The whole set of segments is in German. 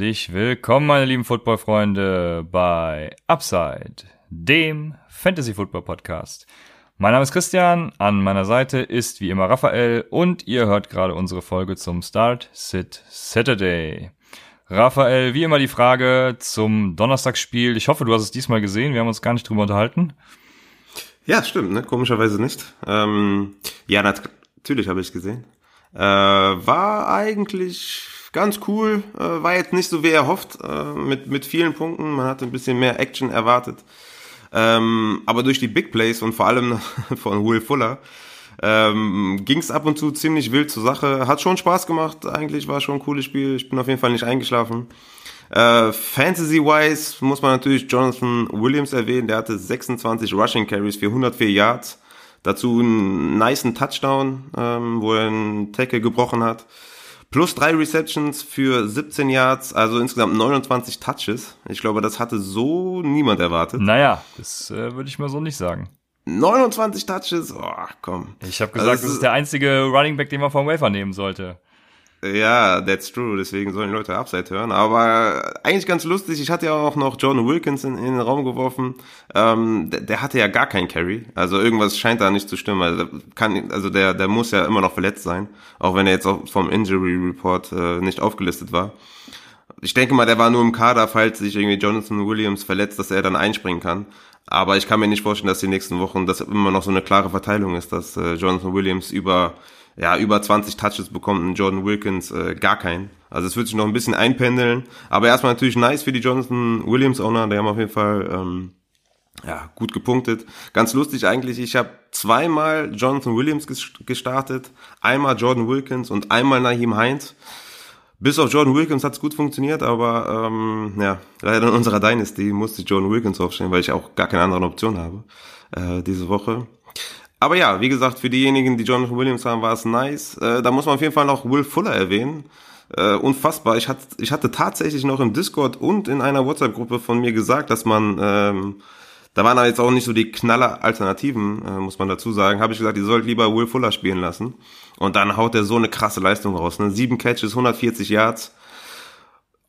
Herzlich willkommen, meine lieben Football-Freunde, bei Upside, dem Fantasy-Football-Podcast. Mein Name ist Christian, an meiner Seite ist wie immer Raphael und ihr hört gerade unsere Folge zum Start Sit Saturday. Raphael, wie immer die Frage zum Donnerstagsspiel. Ich hoffe, du hast es diesmal gesehen. Wir haben uns gar nicht drüber unterhalten. Ja, stimmt, ne? Komischerweise nicht. Ähm, ja, natürlich habe ich gesehen. Äh, war eigentlich ganz cool. Äh, war jetzt nicht so wie erhofft, äh, mit, mit vielen Punkten. Man hatte ein bisschen mehr Action erwartet. Ähm, aber durch die Big Plays und vor allem von Will Fuller ähm, ging es ab und zu ziemlich wild zur Sache. Hat schon Spaß gemacht, eigentlich war schon ein cooles Spiel. Ich bin auf jeden Fall nicht eingeschlafen. Äh, Fantasy-wise muss man natürlich Jonathan Williams erwähnen. Der hatte 26 Rushing Carries für 104 Yards. Dazu einen niceen Touchdown, ähm, wo er einen Tackle gebrochen hat. Plus drei Receptions für 17 Yards, also insgesamt 29 Touches. Ich glaube, das hatte so niemand erwartet. Naja, das äh, würde ich mal so nicht sagen. 29 Touches, oh, komm. Ich habe gesagt, also, das ist der einzige Running Back, den man vom Wafer nehmen sollte. Ja, that's true. Deswegen sollen Leute Upside hören. Aber eigentlich ganz lustig. Ich hatte ja auch noch John Wilkins in, in den Raum geworfen. Ähm, der, der, hatte ja gar keinen Carry. Also irgendwas scheint da nicht zu stimmen. Also, kann, also der, der muss ja immer noch verletzt sein. Auch wenn er jetzt auch vom Injury Report äh, nicht aufgelistet war. Ich denke mal, der war nur im Kader, falls sich irgendwie Jonathan Williams verletzt, dass er dann einspringen kann. Aber ich kann mir nicht vorstellen, dass die nächsten Wochen das immer noch so eine klare Verteilung ist, dass äh, Jonathan Williams über ja, über 20 Touches bekommt und Jordan Wilkins äh, gar keinen. Also es wird sich noch ein bisschen einpendeln. Aber erstmal natürlich nice für die Jonathan Williams Owner. Die haben auf jeden Fall ähm, ja, gut gepunktet. Ganz lustig eigentlich, ich habe zweimal Jonathan Williams gestartet, einmal Jordan Wilkins und einmal Naheem Heinz. Bis auf Jordan Wilkins hat's gut funktioniert, aber ähm, ja, leider in unserer Dynasty musste ich Jordan Wilkins aufstellen, weil ich auch gar keine andere Option habe äh, diese Woche. Aber ja, wie gesagt, für diejenigen, die Jonathan Williams haben, war es nice. Äh, da muss man auf jeden Fall noch Will Fuller erwähnen. Äh, unfassbar. Ich hatte, ich hatte tatsächlich noch im Discord und in einer WhatsApp-Gruppe von mir gesagt, dass man, ähm, da waren da jetzt auch nicht so die knaller Alternativen, äh, muss man dazu sagen, habe ich gesagt, ihr sollt lieber Will Fuller spielen lassen. Und dann haut er so eine krasse Leistung raus. Ne? Sieben Catches, 140 Yards.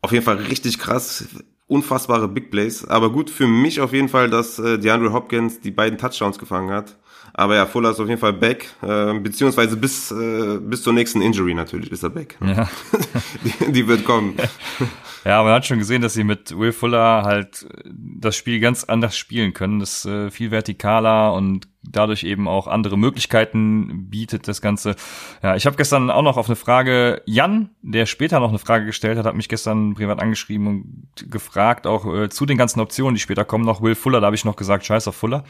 Auf jeden Fall richtig krass unfassbare Big Plays. Aber gut für mich auf jeden Fall, dass äh, DeAndre Hopkins die beiden Touchdowns gefangen hat. Aber ja, Fuller ist auf jeden Fall back, äh, beziehungsweise bis, äh, bis zur nächsten Injury natürlich ist er back. Ja. die, die wird kommen. Ja, man hat schon gesehen, dass sie mit Will Fuller halt das Spiel ganz anders spielen können. Das äh, viel vertikaler und dadurch eben auch andere Möglichkeiten bietet das Ganze. Ja, ich habe gestern auch noch auf eine Frage, Jan, der später noch eine Frage gestellt hat, hat mich gestern privat angeschrieben und gefragt, auch äh, zu den ganzen Optionen, die später kommen, noch Will Fuller, da habe ich noch gesagt, scheiß auf Fuller.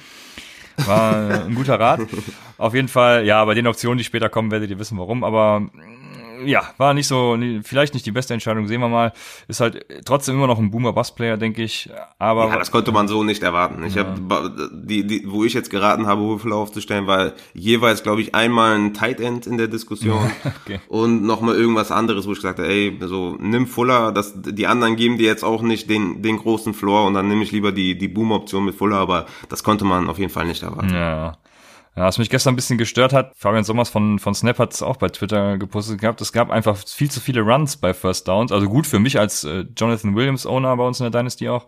War ein guter Rat. Auf jeden Fall, ja, bei den Optionen, die später kommen, werdet ihr wissen, warum. Aber ja, war nicht so, vielleicht nicht die beste Entscheidung, sehen wir mal. Ist halt trotzdem immer noch ein Boomer-Bass-Player, denke ich. Aber ja, das konnte man so nicht erwarten. Ich ja. habe die, die, wo ich jetzt geraten habe, Würfel aufzustellen, war jeweils, glaube ich, einmal ein Tight End in der Diskussion okay. und nochmal irgendwas anderes, wo ich gesagt habe, ey, so nimm Fuller, das, die anderen geben dir jetzt auch nicht den, den großen Floor und dann nehme ich lieber die, die Boom-Option mit Fuller, aber das konnte man auf jeden Fall nicht erwarten. Ja. Ja, was mich gestern ein bisschen gestört hat, Fabian Sommers von, von Snap hat es auch bei Twitter gepostet gehabt, es gab einfach viel zu viele Runs bei First Downs. Also gut für mich als äh, Jonathan Williams Owner bei uns in der Dynasty auch.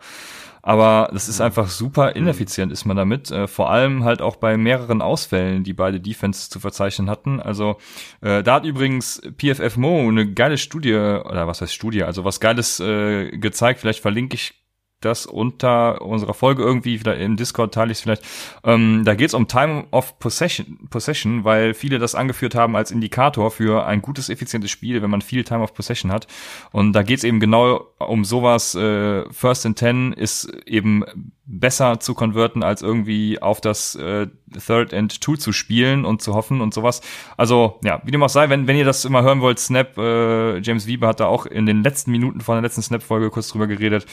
Aber das ist einfach super ineffizient, ist man damit. Äh, vor allem halt auch bei mehreren Ausfällen, die beide Defenses zu verzeichnen hatten. Also äh, da hat übrigens PFF Mo eine geile Studie, oder was heißt Studie, also was Geiles äh, gezeigt. Vielleicht verlinke ich das unter unserer Folge irgendwie, vielleicht im Discord teile ich es vielleicht. Ähm, da geht es um Time of Possession, Possession, weil viele das angeführt haben als Indikator für ein gutes, effizientes Spiel, wenn man viel Time of Possession hat. Und da geht es eben genau um sowas. Äh, First and Ten ist eben besser zu konverten, als irgendwie auf das äh, Third and Two zu spielen und zu hoffen und sowas. Also, ja, wie dem auch sei, wenn, wenn ihr das immer hören wollt, Snap, äh, James Wieber hat da auch in den letzten Minuten von der letzten Snap-Folge kurz drüber geredet.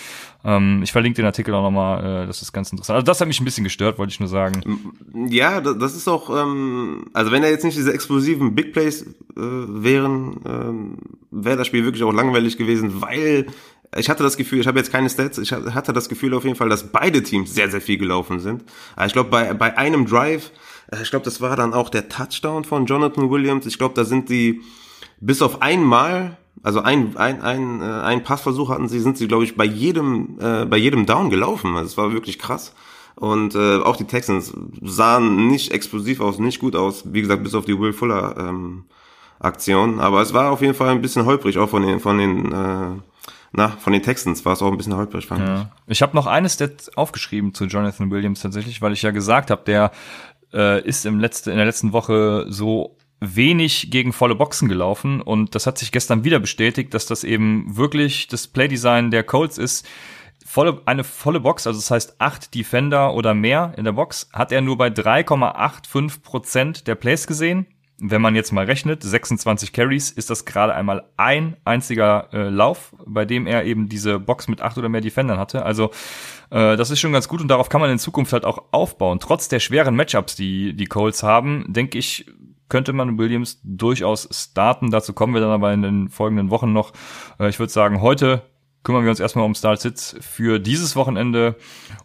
Ähm, ich verlinke den Artikel auch nochmal, äh, das ist ganz interessant. Also das hat mich ein bisschen gestört, wollte ich nur sagen. Ja, das ist auch, ähm, also wenn er jetzt nicht diese explosiven Big Plays äh, wären, ähm, wäre das Spiel wirklich auch langweilig gewesen, weil ich hatte das Gefühl, ich habe jetzt keine Stats, ich hatte das Gefühl auf jeden Fall, dass beide Teams sehr, sehr viel gelaufen sind. Ich glaube, bei, bei einem Drive, äh, ich glaube, das war dann auch der Touchdown von Jonathan Williams. Ich glaube, da sind die bis auf einmal Also ein, ein, ein, äh, ein Passversuch hatten sie, sind sie, glaube ich, bei jedem, äh, bei jedem Down gelaufen. Also es war wirklich krass. Und äh, auch die Texans sahen nicht explosiv aus, nicht gut aus. Wie gesagt, bis auf die Will Fuller ähm, Aktion. Aber es war auf jeden Fall ein bisschen holprig, auch von den, von den, äh, na, von den Texans war es auch ein bisschen holprig, fand ja. ich. Ich habe noch eines Stat aufgeschrieben zu Jonathan Williams tatsächlich, weil ich ja gesagt habe, der äh, ist im letzte, in der letzten Woche so wenig gegen volle Boxen gelaufen und das hat sich gestern wieder bestätigt, dass das eben wirklich das Playdesign der Colts ist. Volle, eine volle Box, also das heißt acht Defender oder mehr in der Box, hat er nur bei 3,85 Prozent der Plays gesehen. Wenn man jetzt mal rechnet, 26 Carries, ist das gerade einmal ein einziger äh, Lauf, bei dem er eben diese Box mit acht oder mehr Defendern hatte. Also äh, das ist schon ganz gut und darauf kann man in Zukunft halt auch aufbauen. Trotz der schweren Matchups, die die Colts haben, denke ich, könnte man Williams durchaus starten. Dazu kommen wir dann aber in den folgenden Wochen noch. Äh, ich würde sagen, heute kümmern wir uns erstmal um Start-Sits für dieses Wochenende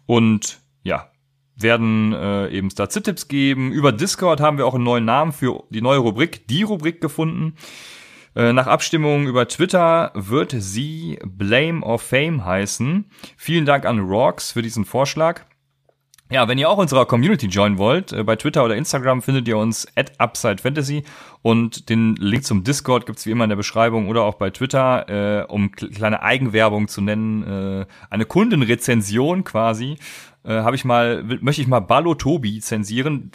und ja, werden äh, eben Start-Sit-Tipps geben. Über Discord haben wir auch einen neuen Namen für die neue Rubrik, die Rubrik gefunden. Äh, nach Abstimmung über Twitter wird sie Blame or Fame heißen. Vielen Dank an Rocks für diesen Vorschlag. Ja, wenn ihr auch unserer Community joinen wollt, äh, bei Twitter oder Instagram findet ihr uns at Upside Fantasy und den Link zum Discord gibt's wie immer in der Beschreibung oder auch bei Twitter, äh, um kleine Eigenwerbung zu nennen, äh, eine Kundenrezension quasi, äh, habe ich mal, möchte ich mal Balo Tobi zensieren,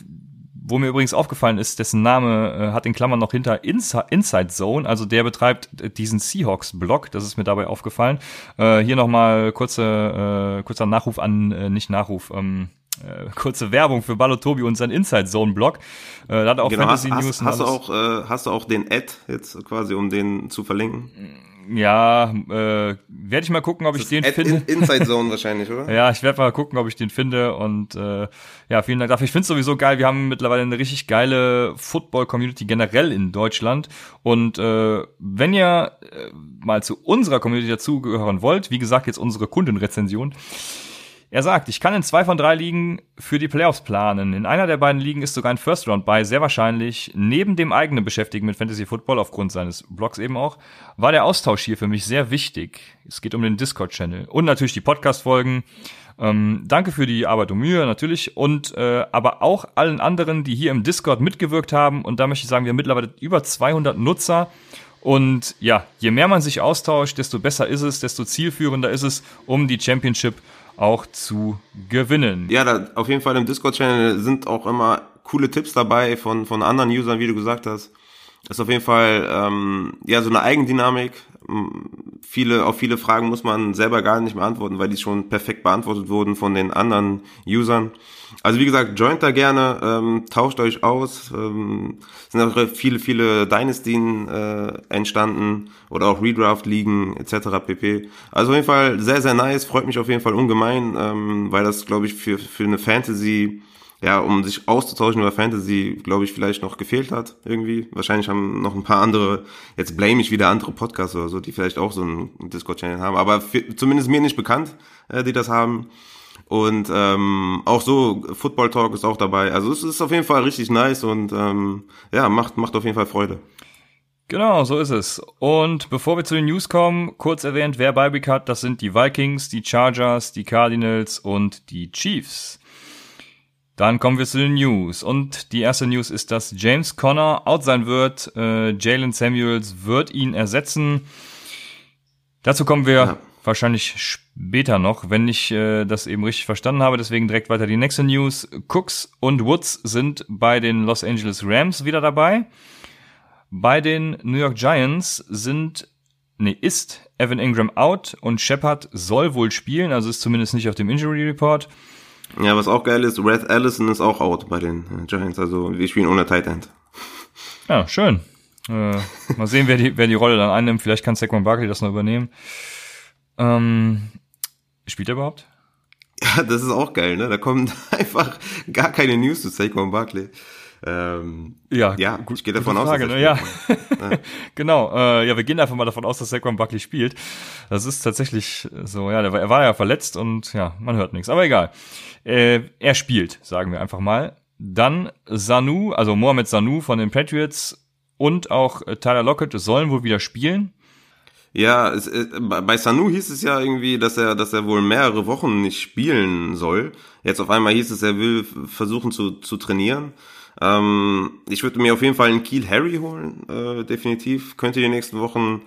wo mir übrigens aufgefallen ist, dessen Name äh, hat in Klammern noch hinter Insi Inside Zone, also der betreibt diesen Seahawks-Blog, das ist mir dabei aufgefallen. Äh, hier nochmal kurze, äh, kurzer Nachruf an, äh, nicht Nachruf, ähm, äh, kurze Werbung für Balotobi und sein Inside Zone Blog. Äh, da hat auch genau, Fantasy hast, News. Hast, hast du auch, äh, hast du auch den Ad jetzt quasi, um den zu verlinken? Ja, äh, werde ich mal gucken, ob ich den finde. In, Inside Zone wahrscheinlich, oder? ja, ich werde mal gucken, ob ich den finde und äh, ja, vielen Dank dafür. Ich finde es sowieso geil. Wir haben mittlerweile eine richtig geile Football-Community generell in Deutschland und äh, wenn ihr äh, mal zu unserer Community dazugehören wollt, wie gesagt, jetzt unsere Kundenrezension, er sagt, ich kann in zwei von drei Ligen für die Playoffs planen. In einer der beiden Ligen ist sogar ein First Round bei, sehr wahrscheinlich. Neben dem eigenen Beschäftigen mit Fantasy Football, aufgrund seines Blogs eben auch, war der Austausch hier für mich sehr wichtig. Es geht um den Discord-Channel und natürlich die Podcast-Folgen. Ähm, danke für die Arbeit und Mühe natürlich und äh, aber auch allen anderen, die hier im Discord mitgewirkt haben. Und da möchte ich sagen, wir haben mittlerweile über 200 Nutzer. Und ja, je mehr man sich austauscht, desto besser ist es, desto zielführender ist es, um die Championship auch zu gewinnen. Ja, da, auf jeden Fall im Discord-Channel sind auch immer coole Tipps dabei von, von anderen Usern, wie du gesagt hast. Das ist auf jeden Fall ähm, ja so eine Eigendynamik. Viele, auf viele Fragen muss man selber gar nicht mehr antworten, weil die schon perfekt beantwortet wurden von den anderen Usern. Also wie gesagt, joint da gerne, ähm, tauscht euch aus. Ähm, sind auch viele, viele Dynastien äh, entstanden oder auch Redraft-Ligen etc. pp. Also auf jeden Fall sehr, sehr nice, freut mich auf jeden Fall ungemein, ähm, weil das, glaube ich, für, für eine Fantasy ja, um sich auszutauschen über Fantasy, glaube ich, vielleicht noch gefehlt hat irgendwie. Wahrscheinlich haben noch ein paar andere, jetzt blame ich wieder andere Podcasts oder so, die vielleicht auch so einen Discord-Channel haben, aber für, zumindest mir nicht bekannt, äh, die das haben. Und ähm, auch so, Football Talk ist auch dabei. Also es ist auf jeden Fall richtig nice und ähm, ja, macht, macht auf jeden Fall Freude. Genau, so ist es. Und bevor wir zu den News kommen, kurz erwähnt, wer Beiblick hat, das sind die Vikings, die Chargers, die Cardinals und die Chiefs. Dann kommen wir zu den News. Und die erste News ist, dass James Conner out sein wird. Äh, Jalen Samuels wird ihn ersetzen. Dazu kommen wir ja wahrscheinlich später noch, wenn ich äh, das eben richtig verstanden habe. Deswegen direkt weiter die nächste News. Cooks und Woods sind bei den Los Angeles Rams wieder dabei. Bei den New York Giants sind, nee, ist Evan Ingram out und Shepard soll wohl spielen, also ist zumindest nicht auf dem Injury Report. Ja, was auch geil ist, Red Allison ist auch out bei den äh, Giants, also wir spielen ohne Tight End. Ja, schön. Äh, mal sehen, wer die, wer die Rolle dann einnimmt. Vielleicht kann Saquon Barkley das noch übernehmen. Ähm, spielt er überhaupt? Ja, das ist auch geil, ne? Da kommen einfach gar keine News zu Saquon Barkley. Ähm, ja, ja gut, ich gehe davon aus, Frage, dass ne? ja. ja. genau, äh, ja, wir gehen einfach mal davon aus, dass Saquon Buckley spielt. Das ist tatsächlich so, ja, der, er war ja verletzt und ja, man hört nichts, aber egal. Äh, er spielt, sagen wir einfach mal. Dann Sanu, also Mohamed Sanu von den Patriots und auch Tyler Lockett sollen wohl wieder spielen. Ja, es, äh, bei Sanu hieß es ja irgendwie, dass er, dass er wohl mehrere Wochen nicht spielen soll. Jetzt auf einmal hieß es, er will versuchen zu, zu trainieren. Ähm, ich würde mir auf jeden Fall einen Kiel Harry holen, äh, definitiv. Könnte die nächsten Wochen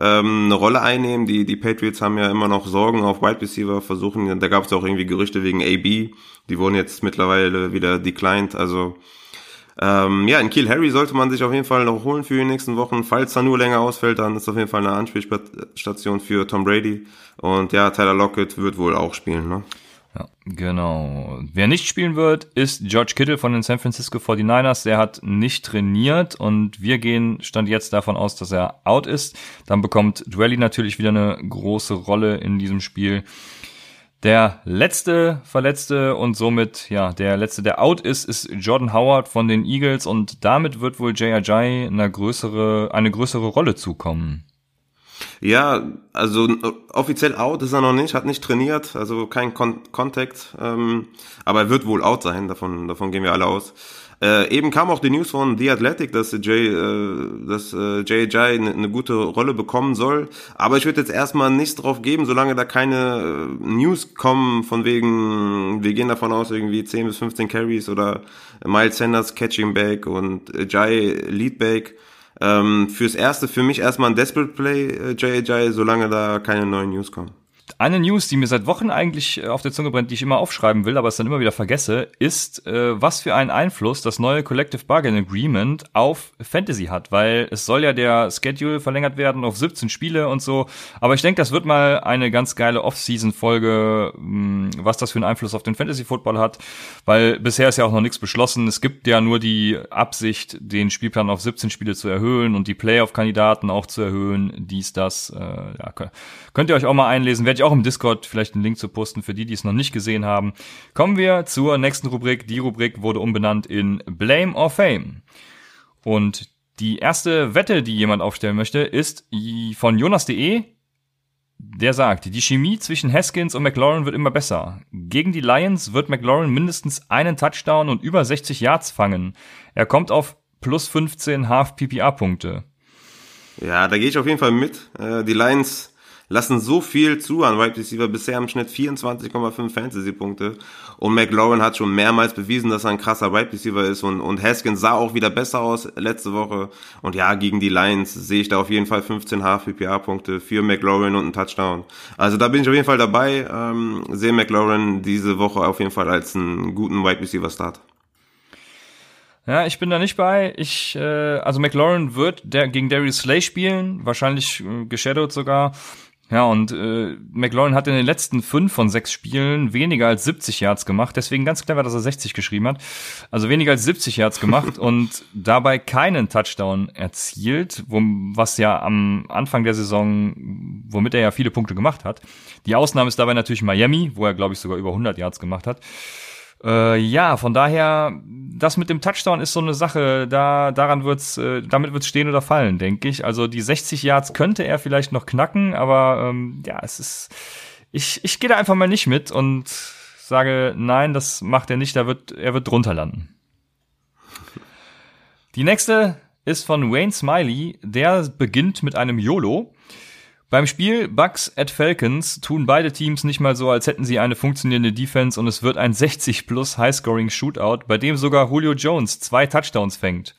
ähm, eine Rolle einnehmen. Die, die Patriots haben ja immer noch Sorgen auf Wide Receiver, versuchen, da gab es auch irgendwie Gerüchte wegen AB. Die wurden jetzt mittlerweile wieder declined. Also ähm, ja, in Kiel Harry sollte man sich auf jeden Fall noch holen für die nächsten Wochen. Falls nur länger ausfällt, dann ist auf jeden Fall eine Anspielstation für Tom Brady. Und ja, Tyler Lockett wird wohl auch spielen, ne? Ja, genau. Wer nicht spielen wird, ist George Kittle von den San Francisco 49ers. Der hat nicht trainiert und wir gehen stand jetzt davon aus, dass er out ist. Dann bekommt Dwelly natürlich wieder eine große Rolle in diesem Spiel. Der letzte Verletzte und somit, ja, der letzte, der out ist, ist Jordan Howard von den Eagles und damit wird wohl J.R.J. eine größere, eine größere Rolle zukommen. Ja, also offiziell out ist er noch nicht, hat nicht trainiert, also kein Kon Contact, ähm, aber er wird wohl out sein, davon, davon gehen wir alle aus. Äh, eben kam auch die News von The Athletic, dass Jay, äh, dass äh, JJ eine, eine gute Rolle bekommen soll. Aber ich würde jetzt erstmal nichts drauf geben, solange da keine äh, News kommen von wegen, wir gehen davon aus, irgendwie 10 bis 15 Carries oder Miles Sanders Catching Back und äh, Jai Lead Back. Ähm, fürs erste für mich erstmal ein Desperate Play, äh, JJ, solange da keine neuen News kommen. Eine News, die mir seit Wochen eigentlich äh, auf der Zunge brennt, die ich immer aufschreiben will, aber es dann immer wieder vergesse, ist, äh, was für einen Einfluss das neue Collective Bargain Agreement auf Fantasy hat, weil es soll ja der Schedule verlängert werden auf 17 Spiele und so. Aber ich denke, das wird mal eine ganz geile Off-Season-Folge, hm, was das für einen Einfluss auf den Fantasy-Football hat, weil bisher ist ja auch noch nichts beschlossen. Es gibt ja nur die Absicht, den Spielplan auf 17 Spiele zu erhöhen und die Playoff-Kandidaten auch zu erhöhen. Dies, das, äh, ja, könnt ihr euch auch mal einlesen. Werde ich auch im Discord vielleicht einen Link zu posten für die, die es noch nicht gesehen haben. Kommen wir zur nächsten Rubrik. Die Rubrik wurde umbenannt in Blame or Fame. Und die erste Wette, die jemand aufstellen möchte, ist von Jonas.de. Der sagt, die Chemie zwischen Haskins und McLaurin wird immer besser. Gegen die Lions wird McLaurin mindestens einen Touchdown und über 60 Yards fangen. Er kommt auf plus 15 Half-PPA-Punkte. Ja, da gehe ich auf jeden Fall mit. Äh, die Lions lassen so viel zu an Wide Receiver, bisher im Schnitt 24,5 Fantasy-Punkte. Und McLaurin hat schon mehrmals bewiesen, dass er ein krasser Wide Receiver ist und, und Haskins sah auch wieder besser aus letzte Woche. Und ja, gegen die Lions sehe ich da auf jeden Fall 15 HPPA-Punkte für McLaurin und einen Touchdown. Also da bin ich auf jeden Fall dabei, ähm, sehe McLaurin diese Woche auf jeden Fall als einen guten Wide Receiver-Start. Ja, ich bin da nicht bei. Ich, äh, also McLaurin wird der, gegen Darius Slay spielen, wahrscheinlich äh, geshadowed sogar. Ja, und äh, McLaurin hat in den letzten fünf von sechs Spielen weniger als 70 Yards gemacht. Deswegen ganz clever, dass er 60 geschrieben hat. Also weniger als 70 Yards gemacht und dabei keinen Touchdown erzielt, wo, was ja am Anfang der Saison, womit er ja viele Punkte gemacht hat. Die Ausnahme ist dabei natürlich Miami, wo er, glaube ich, sogar über 100 Yards gemacht hat. Äh, ja, von daher, das mit dem Touchdown ist so eine Sache, da, daran wird's, äh, damit wird's stehen oder fallen, denke ich. Also die 60 Yards könnte er vielleicht noch knacken, aber ähm, ja, es ist, ich, ich gehe da einfach mal nicht mit und sage, nein, das macht er nicht, da wird, er wird drunter landen. Die nächste ist von Wayne Smiley, der beginnt mit einem YOLO. Beim Spiel Bucks at Falcons tun beide Teams nicht mal so, als hätten sie eine funktionierende Defense und es wird ein 60 plus Highscoring Shootout, bei dem sogar Julio Jones zwei Touchdowns fängt.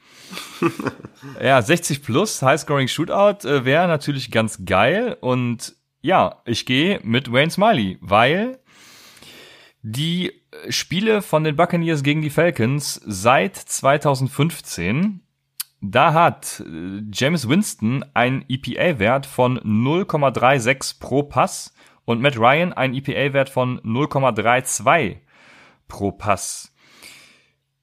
ja, 60 plus Highscoring Shootout äh, wäre natürlich ganz geil und ja, ich gehe mit Wayne Smiley, weil die Spiele von den Buccaneers gegen die Falcons seit 2015 da hat äh, James Winston einen EPA-Wert von 0,36 pro Pass und Matt Ryan einen EPA-Wert von 0,32 pro Pass.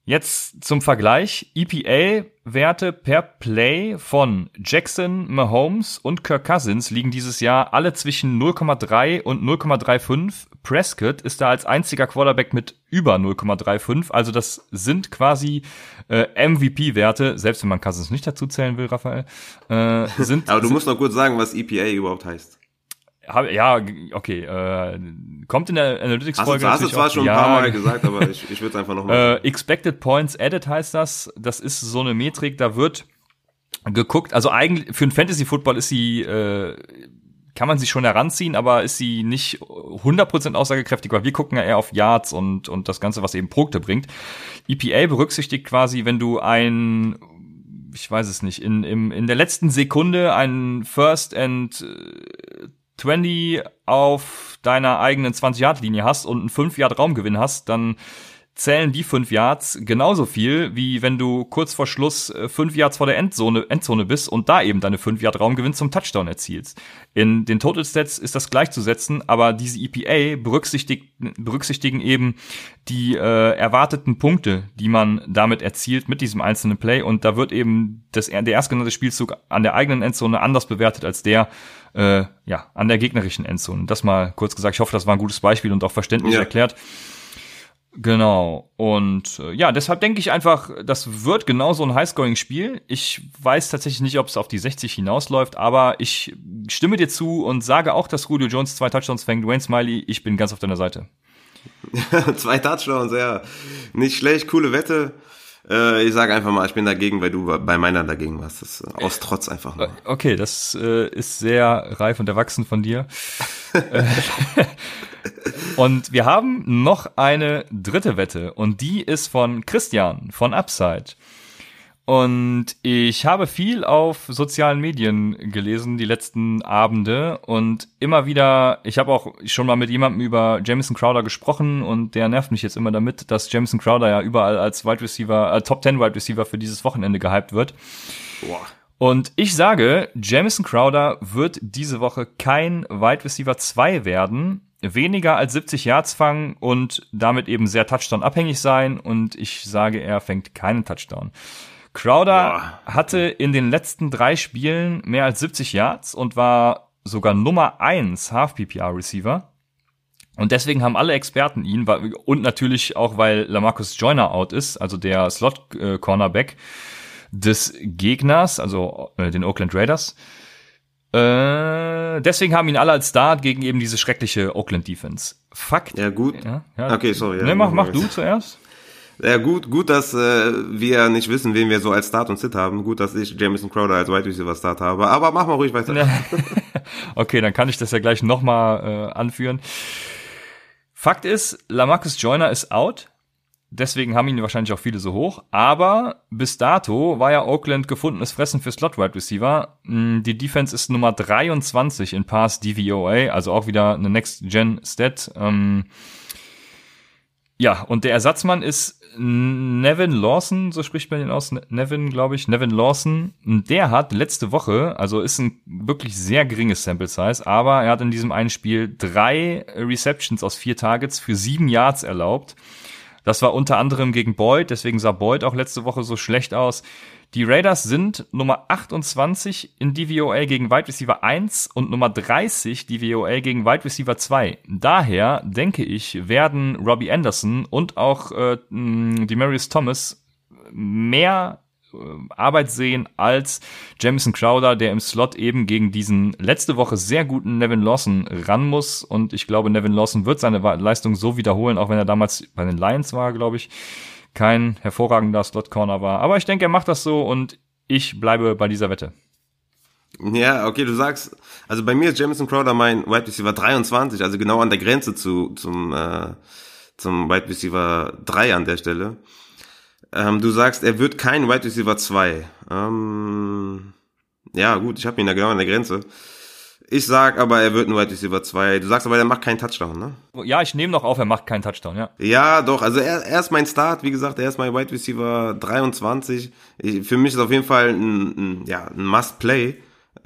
Jetzt zum Vergleich. EPA-Werte per Play von Jackson, Mahomes und Kirk Cousins liegen dieses Jahr alle zwischen 0,3 und 0,35. Prescott ist da als einziger Quarterback mit über 0,35. Also das sind quasi äh, MVP-Werte, selbst wenn man Cousins nicht dazu zählen will, Raphael. Äh, sind, Aber du musst noch kurz sagen, was EPA überhaupt heißt. Hab, ja, okay. Äh, kommt in der Analytics-Folge Hast du zwar schon ja, ein paar Mal gesagt, aber ich, ich würde es einfach nochmal äh, Expected Points Added heißt das. Das ist so eine Metrik, da wird geguckt. Also eigentlich für einen Fantasy Football ist sie äh, kann man sie schon heranziehen, aber ist sie nicht 100% aussagekräftig, weil wir gucken ja eher auf Yards und, und das Ganze, was eben Punkte bringt. EPA berücksichtigt quasi, wenn du ein, ich weiß es nicht, in, im, in der letzten Sekunde ein First and 20 auf deiner eigenen 20-Yard-Linie hast und einen 5-Yard-Raumgewinn hast, dann zählen die fünf Yards genauso viel, wie wenn du kurz vor Schluss äh, fünf Yards vor der Endzone, Endzone bist und da eben deine fünf Yard Raumgewinn zum Touchdown erzielst. In den Total Stats ist das gleichzusetzen, aber diese EPA berücksichtigt, berücksichtigen eben die äh, erwarteten Punkte, die man damit erzielt mit diesem einzelnen Play und da wird eben das, der erstgenannte Spielzug an der eigenen Endzone anders bewertet als der äh, ja, an der gegnerischen Endzone. Das mal kurz gesagt. Ich hoffe, das war ein gutes Beispiel und auch verständlich ja. erklärt. Genau. Und äh, ja, deshalb denke ich einfach, das wird genau so ein Highscoring-Spiel. Ich weiß tatsächlich nicht, ob es auf die 60 hinausläuft, aber ich stimme dir zu und sage auch, dass Julio Jones zwei Touchdowns fängt. Wayne Smiley, ich bin ganz auf deiner Seite. zwei Touchdowns, ja. Nicht schlecht, coole Wette. Äh, ich sage einfach mal, ich bin dagegen, weil du bei meiner dagegen warst. Das ist aus Trotz einfach nur. Okay, das äh, ist sehr reif und erwachsen von dir. Und wir haben noch eine dritte Wette und die ist von Christian von Upside. Und ich habe viel auf sozialen Medien gelesen die letzten Abende und immer wieder, ich habe auch schon mal mit jemandem über Jamison Crowder gesprochen und der nervt mich jetzt immer damit, dass Jamison Crowder ja überall als Wide Receiver, äh, Top 10 Wide Receiver für dieses Wochenende gehypt wird. Boah. Und ich sage, Jamison Crowder wird diese Woche kein Wide Receiver 2 werden, weniger als 70 Yards fangen und damit eben sehr Touchdown-abhängig sein. Und ich sage, er fängt keinen Touchdown. Crowder Boah. hatte in den letzten drei Spielen mehr als 70 Yards und war sogar Nummer eins Half-PPR-Receiver. Und deswegen haben alle Experten ihn, und natürlich auch, weil Lamarcus Joyner out ist, also der Slot-Cornerback des Gegners, also äh, den Oakland Raiders, äh, deswegen haben ihn alle als Start gegen eben diese schreckliche Oakland Defense. Fakt. Ja, gut. Ja, ja. Okay, sorry. Ja, ne, mach, mach du zuerst. Ja, gut, gut, dass äh, wir nicht wissen, wen wir so als Start und Sit haben. Gut, dass ich Jameson Crowder als Wide Receiver Start habe. Aber mach mal ruhig weiter. okay, dann kann ich das ja gleich nochmal äh, anführen. Fakt ist, Lamarcus Joyner ist out. Deswegen haben ihn wahrscheinlich auch viele so hoch. Aber bis dato war ja Oakland gefundenes Fressen für Slot-Wide Receiver. Mm, die Defense ist Nummer 23 in Pass DVOA, also auch wieder eine Next-Gen-Stat. Ähm, ja, und der Ersatzmann ist Nevin Lawson, so spricht man ihn aus. Nevin, glaube ich. Nevin Lawson. Der hat letzte Woche, also ist ein wirklich sehr geringes Sample Size, aber er hat in diesem einen Spiel drei Receptions aus vier Targets für sieben Yards erlaubt. Das war unter anderem gegen Boyd, deswegen sah Boyd auch letzte Woche so schlecht aus. Die Raiders sind Nummer 28 in DVOA gegen Wide Receiver 1 und Nummer 30 DVOA gegen Wide Receiver 2. Daher denke ich, werden Robbie Anderson und auch äh, Demarius Thomas mehr Arbeit sehen als Jamison Crowder, der im Slot eben gegen diesen letzte Woche sehr guten Nevin Lawson ran muss. Und ich glaube, Nevin Lawson wird seine Leistung so wiederholen, auch wenn er damals bei den Lions war, glaube ich, kein hervorragender Slot-Corner war. Aber ich denke, er macht das so und ich bleibe bei dieser Wette. Ja, okay, du sagst, also bei mir ist Jamison Crowder mein Wide Receiver 23, also genau an der Grenze zu, zum, äh, zum Wide Receiver 3 an der Stelle. Ähm, du sagst, er wird kein Wide Receiver 2. Ähm, ja, gut, ich habe ihn da genau an der Grenze. Ich sag aber, er wird ein Wide Receiver 2. Du sagst aber, er macht keinen Touchdown, ne? Ja, ich nehme noch auf, er macht keinen Touchdown, ja. Ja, doch. Also er, er ist mein Start, wie gesagt, er ist mein Wide Receiver 23. Ich, für mich ist auf jeden Fall ein, ein ja, ein Must-Play.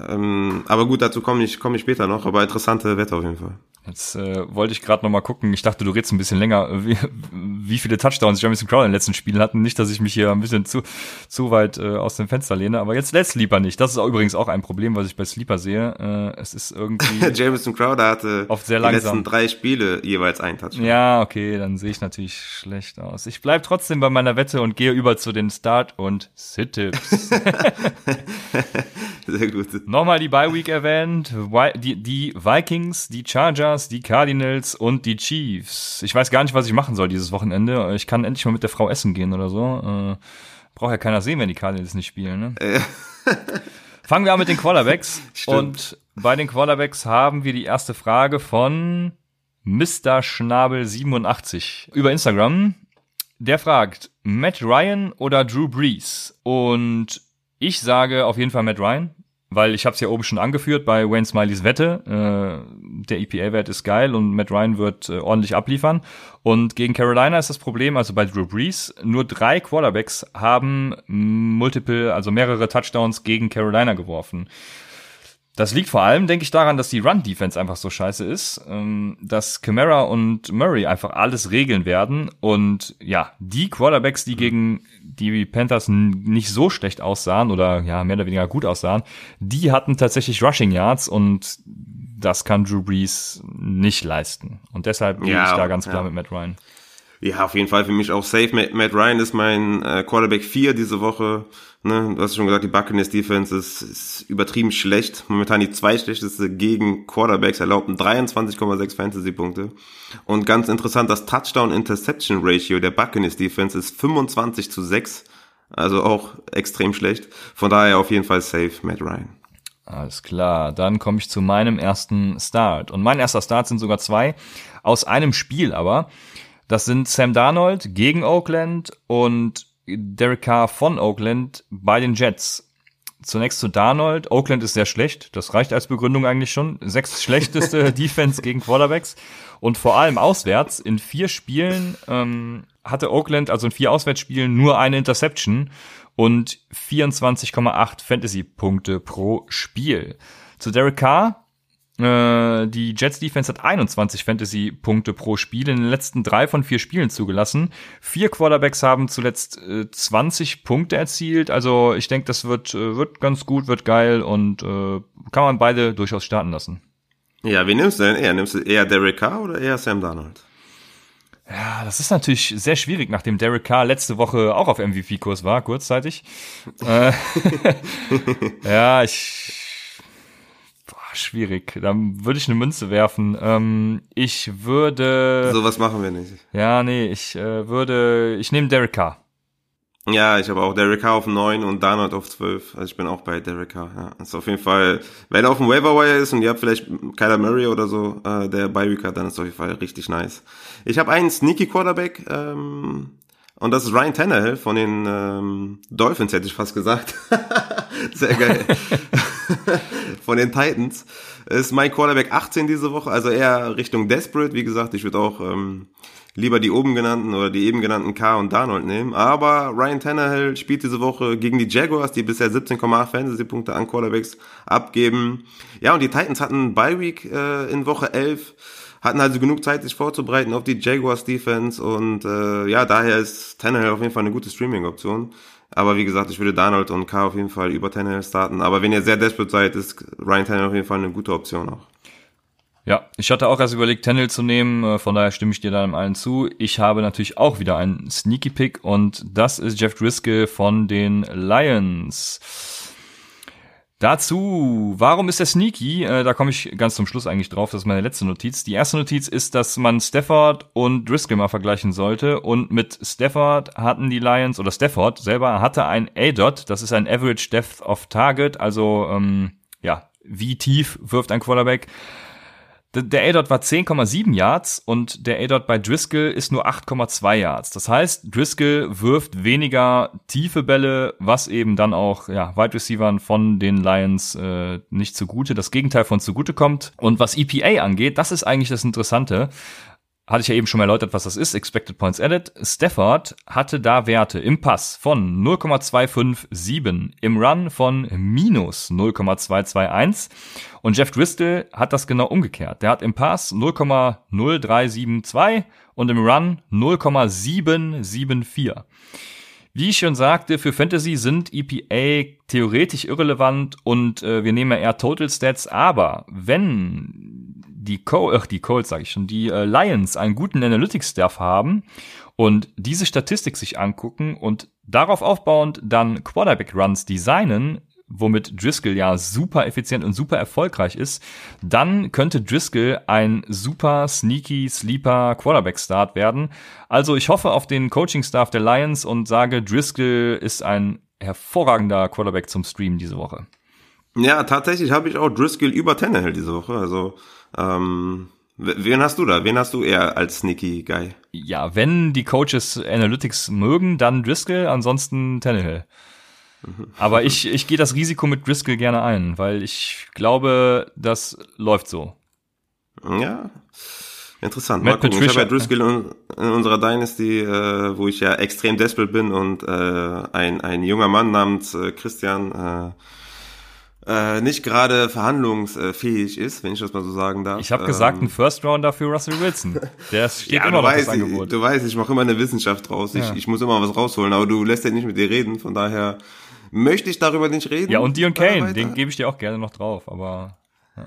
Ähm, aber gut, dazu komme ich, komm ich später noch. Aber interessante Wette auf jeden Fall. Jetzt äh, wollte ich gerade noch mal gucken. Ich dachte, du redest ein bisschen länger, wie, wie viele Touchdowns Jamison Crowder in den letzten Spielen hatten. Nicht, dass ich mich hier ein bisschen zu, zu weit äh, aus dem Fenster lehne. Aber jetzt lässt Sleeper nicht. Das ist auch übrigens auch ein Problem, was ich bei Sleeper sehe. Äh, es ist irgendwie Jamison Crowder hatte oft sehr langsam. die letzten drei Spiele jeweils ein Touchdown. Ja, okay, dann sehe ich natürlich schlecht aus. Ich bleib trotzdem bei meiner Wette und gehe über zu den Start- und Sit-Tipps. sehr gut. Nochmal die Bye Week erwähnt. Die, die Vikings, die Chargers Chargers, die Cardinals und die Chiefs. Ich weiß gar nicht, was ich machen soll dieses Wochenende. Ich kann endlich mal mit der Frau essen gehen oder so. Äh, Braucht ja keiner sehen, wenn die Cardinals nicht spielen, ne? Fangen wir an mit den Quarterbacks. Stimmt. Und bei den Quarterbacks haben wir die erste Frage von Mr. Schnabel 87 über Instagram. Der fragt, Matt Ryan oder Drew Brees? Und ich sage auf jeden Fall Matt Ryan, weil ich habe es ja oben schon angeführt bei Wayne Smileys Wette. Äh, der EPA-Wert ist geil und Matt Ryan wird äh, ordentlich abliefern. Und gegen Carolina ist das Problem, also bei Drew Brees, nur drei Quarterbacks haben multiple, also mehrere Touchdowns gegen Carolina geworfen. Das liegt vor allem, denke ich, daran, dass die Run-Defense einfach so scheiße ist, ähm, dass Camara und Murray einfach alles regeln werden. Und ja, die Quarterbacks, die gegen die Panthers nicht so schlecht aussahen oder ja, mehr oder weniger gut aussahen, die hatten tatsächlich Rushing Yards und das kann Drew Brees nicht leisten. Und deshalb gehe Ja, ich da ganz klar ja. mit Matt Ryan. Ja, auf jeden Fall für mich auch safe. Matt, Matt Ryan ist mein äh, Quarterback 4 diese Woche. Ne, du hast schon gesagt, die Buccaneers Defense ist, ist übertrieben schlecht. Momentan die zweitschlechteste gegen Quarterbacks erlaubten 23,6 Fantasy-Punkte. Und ganz interessant, das Touchdown-Interception-Ratio der Buccaneers Defense ist 25 zu 6. Also auch extrem schlecht. Von daher auf jeden Fall safe, Matt Ryan. Alles klar, dann komme ich zu meinem ersten Start. Und mein erster Start sind sogar zwei, aus einem Spiel aber. Das sind Sam Darnold gegen Oakland und Derek Carr von Oakland bei den Jets. Zunächst zu Darnold. Oakland ist sehr schlecht. Das reicht als Begründung eigentlich schon. Sechs schlechteste Defense gegen Quarterbacks. Und vor allem auswärts in vier Spielen ähm, hatte Oakland, also in vier Auswärtsspielen, nur eine Interception und 24,8 Fantasy-Punkte pro Spiel. Zu Derek Carr. Äh, die Jets Defense hat 21 Fantasy-Punkte pro Spiel in den letzten drei von vier Spielen zugelassen. Vier Quarterbacks haben zuletzt äh, 20 Punkte erzielt. Also ich denke, das wird, äh, wird ganz gut, wird geil und äh, kann man beide durchaus starten lassen. Ja, wen nimmst du denn eher? Nimmst du eher Derek Carr oder eher Sam Darnold? Ja, das ist natürlich sehr schwierig, nachdem Derek Carr letzte Woche auch auf MVP-Kurs war, kurzzeitig. äh, ja, ich. Boah, schwierig. Dann würde ich eine Münze werfen. Ähm, ich würde. Sowas machen wir nicht. Ja, nee, ich äh, würde. Ich nehme Derek Carr. Ja, ich habe auch Derek Carr auf 9 und Darnold auf 12. Also ich bin auch bei Derek Carr. Ja, ist auf jeden Fall, wenn er auf dem Waiver Wire ist und ihr habt vielleicht Kyler Murray oder so, äh, der bei Week hat, dann ist auf jeden Fall richtig nice. Ich habe einen Sneaky Quarterback ähm, und das ist Ryan Tannehill von den ähm, Dolphins, hätte ich fast gesagt. Sehr geil. von den Titans. Ist mein Quarterback 18 diese Woche, also eher Richtung Desperate. Wie gesagt, ich würde auch ähm, lieber die oben genannten oder die eben genannten K und Darnold nehmen. Aber Ryan Tannehill spielt diese Woche gegen die Jaguars, die bisher 17,8 Fantasy-Punkte an Quarterbacks abgeben. Ja, und die Titans hatten Bye Week äh, in Woche 11, hatten also genug Zeit, sich vorzubereiten auf die Jaguars Defense und äh, ja, daher ist Tannehill auf jeden Fall eine gute Streaming-Option. Aber wie gesagt, ich würde Darnold und K auf jeden Fall über Tannehill starten. Aber wenn ihr sehr desperate seid, ist Ryan Tannehill auf jeden Fall eine gute Option auch. Ja, ich hatte auch erst überlegt, Tannehill zu nehmen, äh, von daher stimme ich dir dann allen zu. Ich habe natürlich auch wieder einen Sneaky Pick und das ist Jeff Driscoll von den Lions. Dazu, warum ist er sneaky? Äh, da komme ich ganz zum Schluss eigentlich drauf. Das ist meine letzte Notiz. Die erste Notiz ist, dass man Stafford und Driscoll mal vergleichen sollte. Und mit Stafford hatten die Lions, oder Stafford selber hatte ein A-Dot. Das ist ein Average Depth of Target. Also, ähm, ja, wie tief wirft ein Quarterback? Der A-Dot war 10,7 Yards und der A-Dot bei Driscoll ist nur 8,2 Yards. Das heißt, Driscoll wirft weniger tiefe Bälle, was eben dann auch ja, Wide Receivern von den Lions äh, nicht zugute, das Gegenteil von zugute kommt. Und was EPA angeht, das ist eigentlich das Interessante. Hatte ich ja eben schon erläutert, was das ist, Expected Points Added. Stafford hatte da Werte im Pass von 0,257, im Run von minus 0,221 und Jeff Driscoll hat das genau umgekehrt. Der hat im Pass 0,0372 und im Run 0,774. Wie ich schon sagte, für Fantasy sind EPA theoretisch irrelevant und äh, wir nehmen ja eher Total Stats, aber wenn die, Col ach, die Colts, sage ich schon, die äh, Lions einen guten Analytics-Staff haben und diese Statistik sich angucken und darauf aufbauend dann Quarterback-Runs designen, womit Driscoll ja super effizient und super erfolgreich ist, dann könnte Driscoll ein super sneaky sleeper Quarterback Start werden. Also ich hoffe auf den Coaching Staff der Lions und sage Driscoll ist ein hervorragender Quarterback zum Stream diese Woche. Ja, tatsächlich habe ich auch Driscoll über Tannehill diese Woche. Also ähm, wen hast du da? Wen hast du eher als sneaky Guy? Ja, wenn die Coaches Analytics mögen, dann Driscoll, ansonsten Tannehill. Aber ich, ich gehe das Risiko mit Driscoll gerne ein, weil ich glaube, das läuft so. Ja, interessant. Mal gucken. Ich habe ja Driscoll in, in unserer Dynasty, äh, wo ich ja extrem desperate bin und äh, ein, ein junger Mann namens äh, Christian äh, äh, nicht gerade verhandlungsfähig ist, wenn ich das mal so sagen darf. Ich habe gesagt, ähm, ein First Rounder für Russell Wilson. Der steht ja, immer noch weißt, das Angebot. Du weißt, ich mache immer eine Wissenschaft draus. Ja. Ich, ich muss immer was rausholen, aber du lässt ja nicht mit dir reden, von daher möchte ich darüber nicht reden. Ja, und Dion Kane, den gebe ich dir auch gerne noch drauf, aber.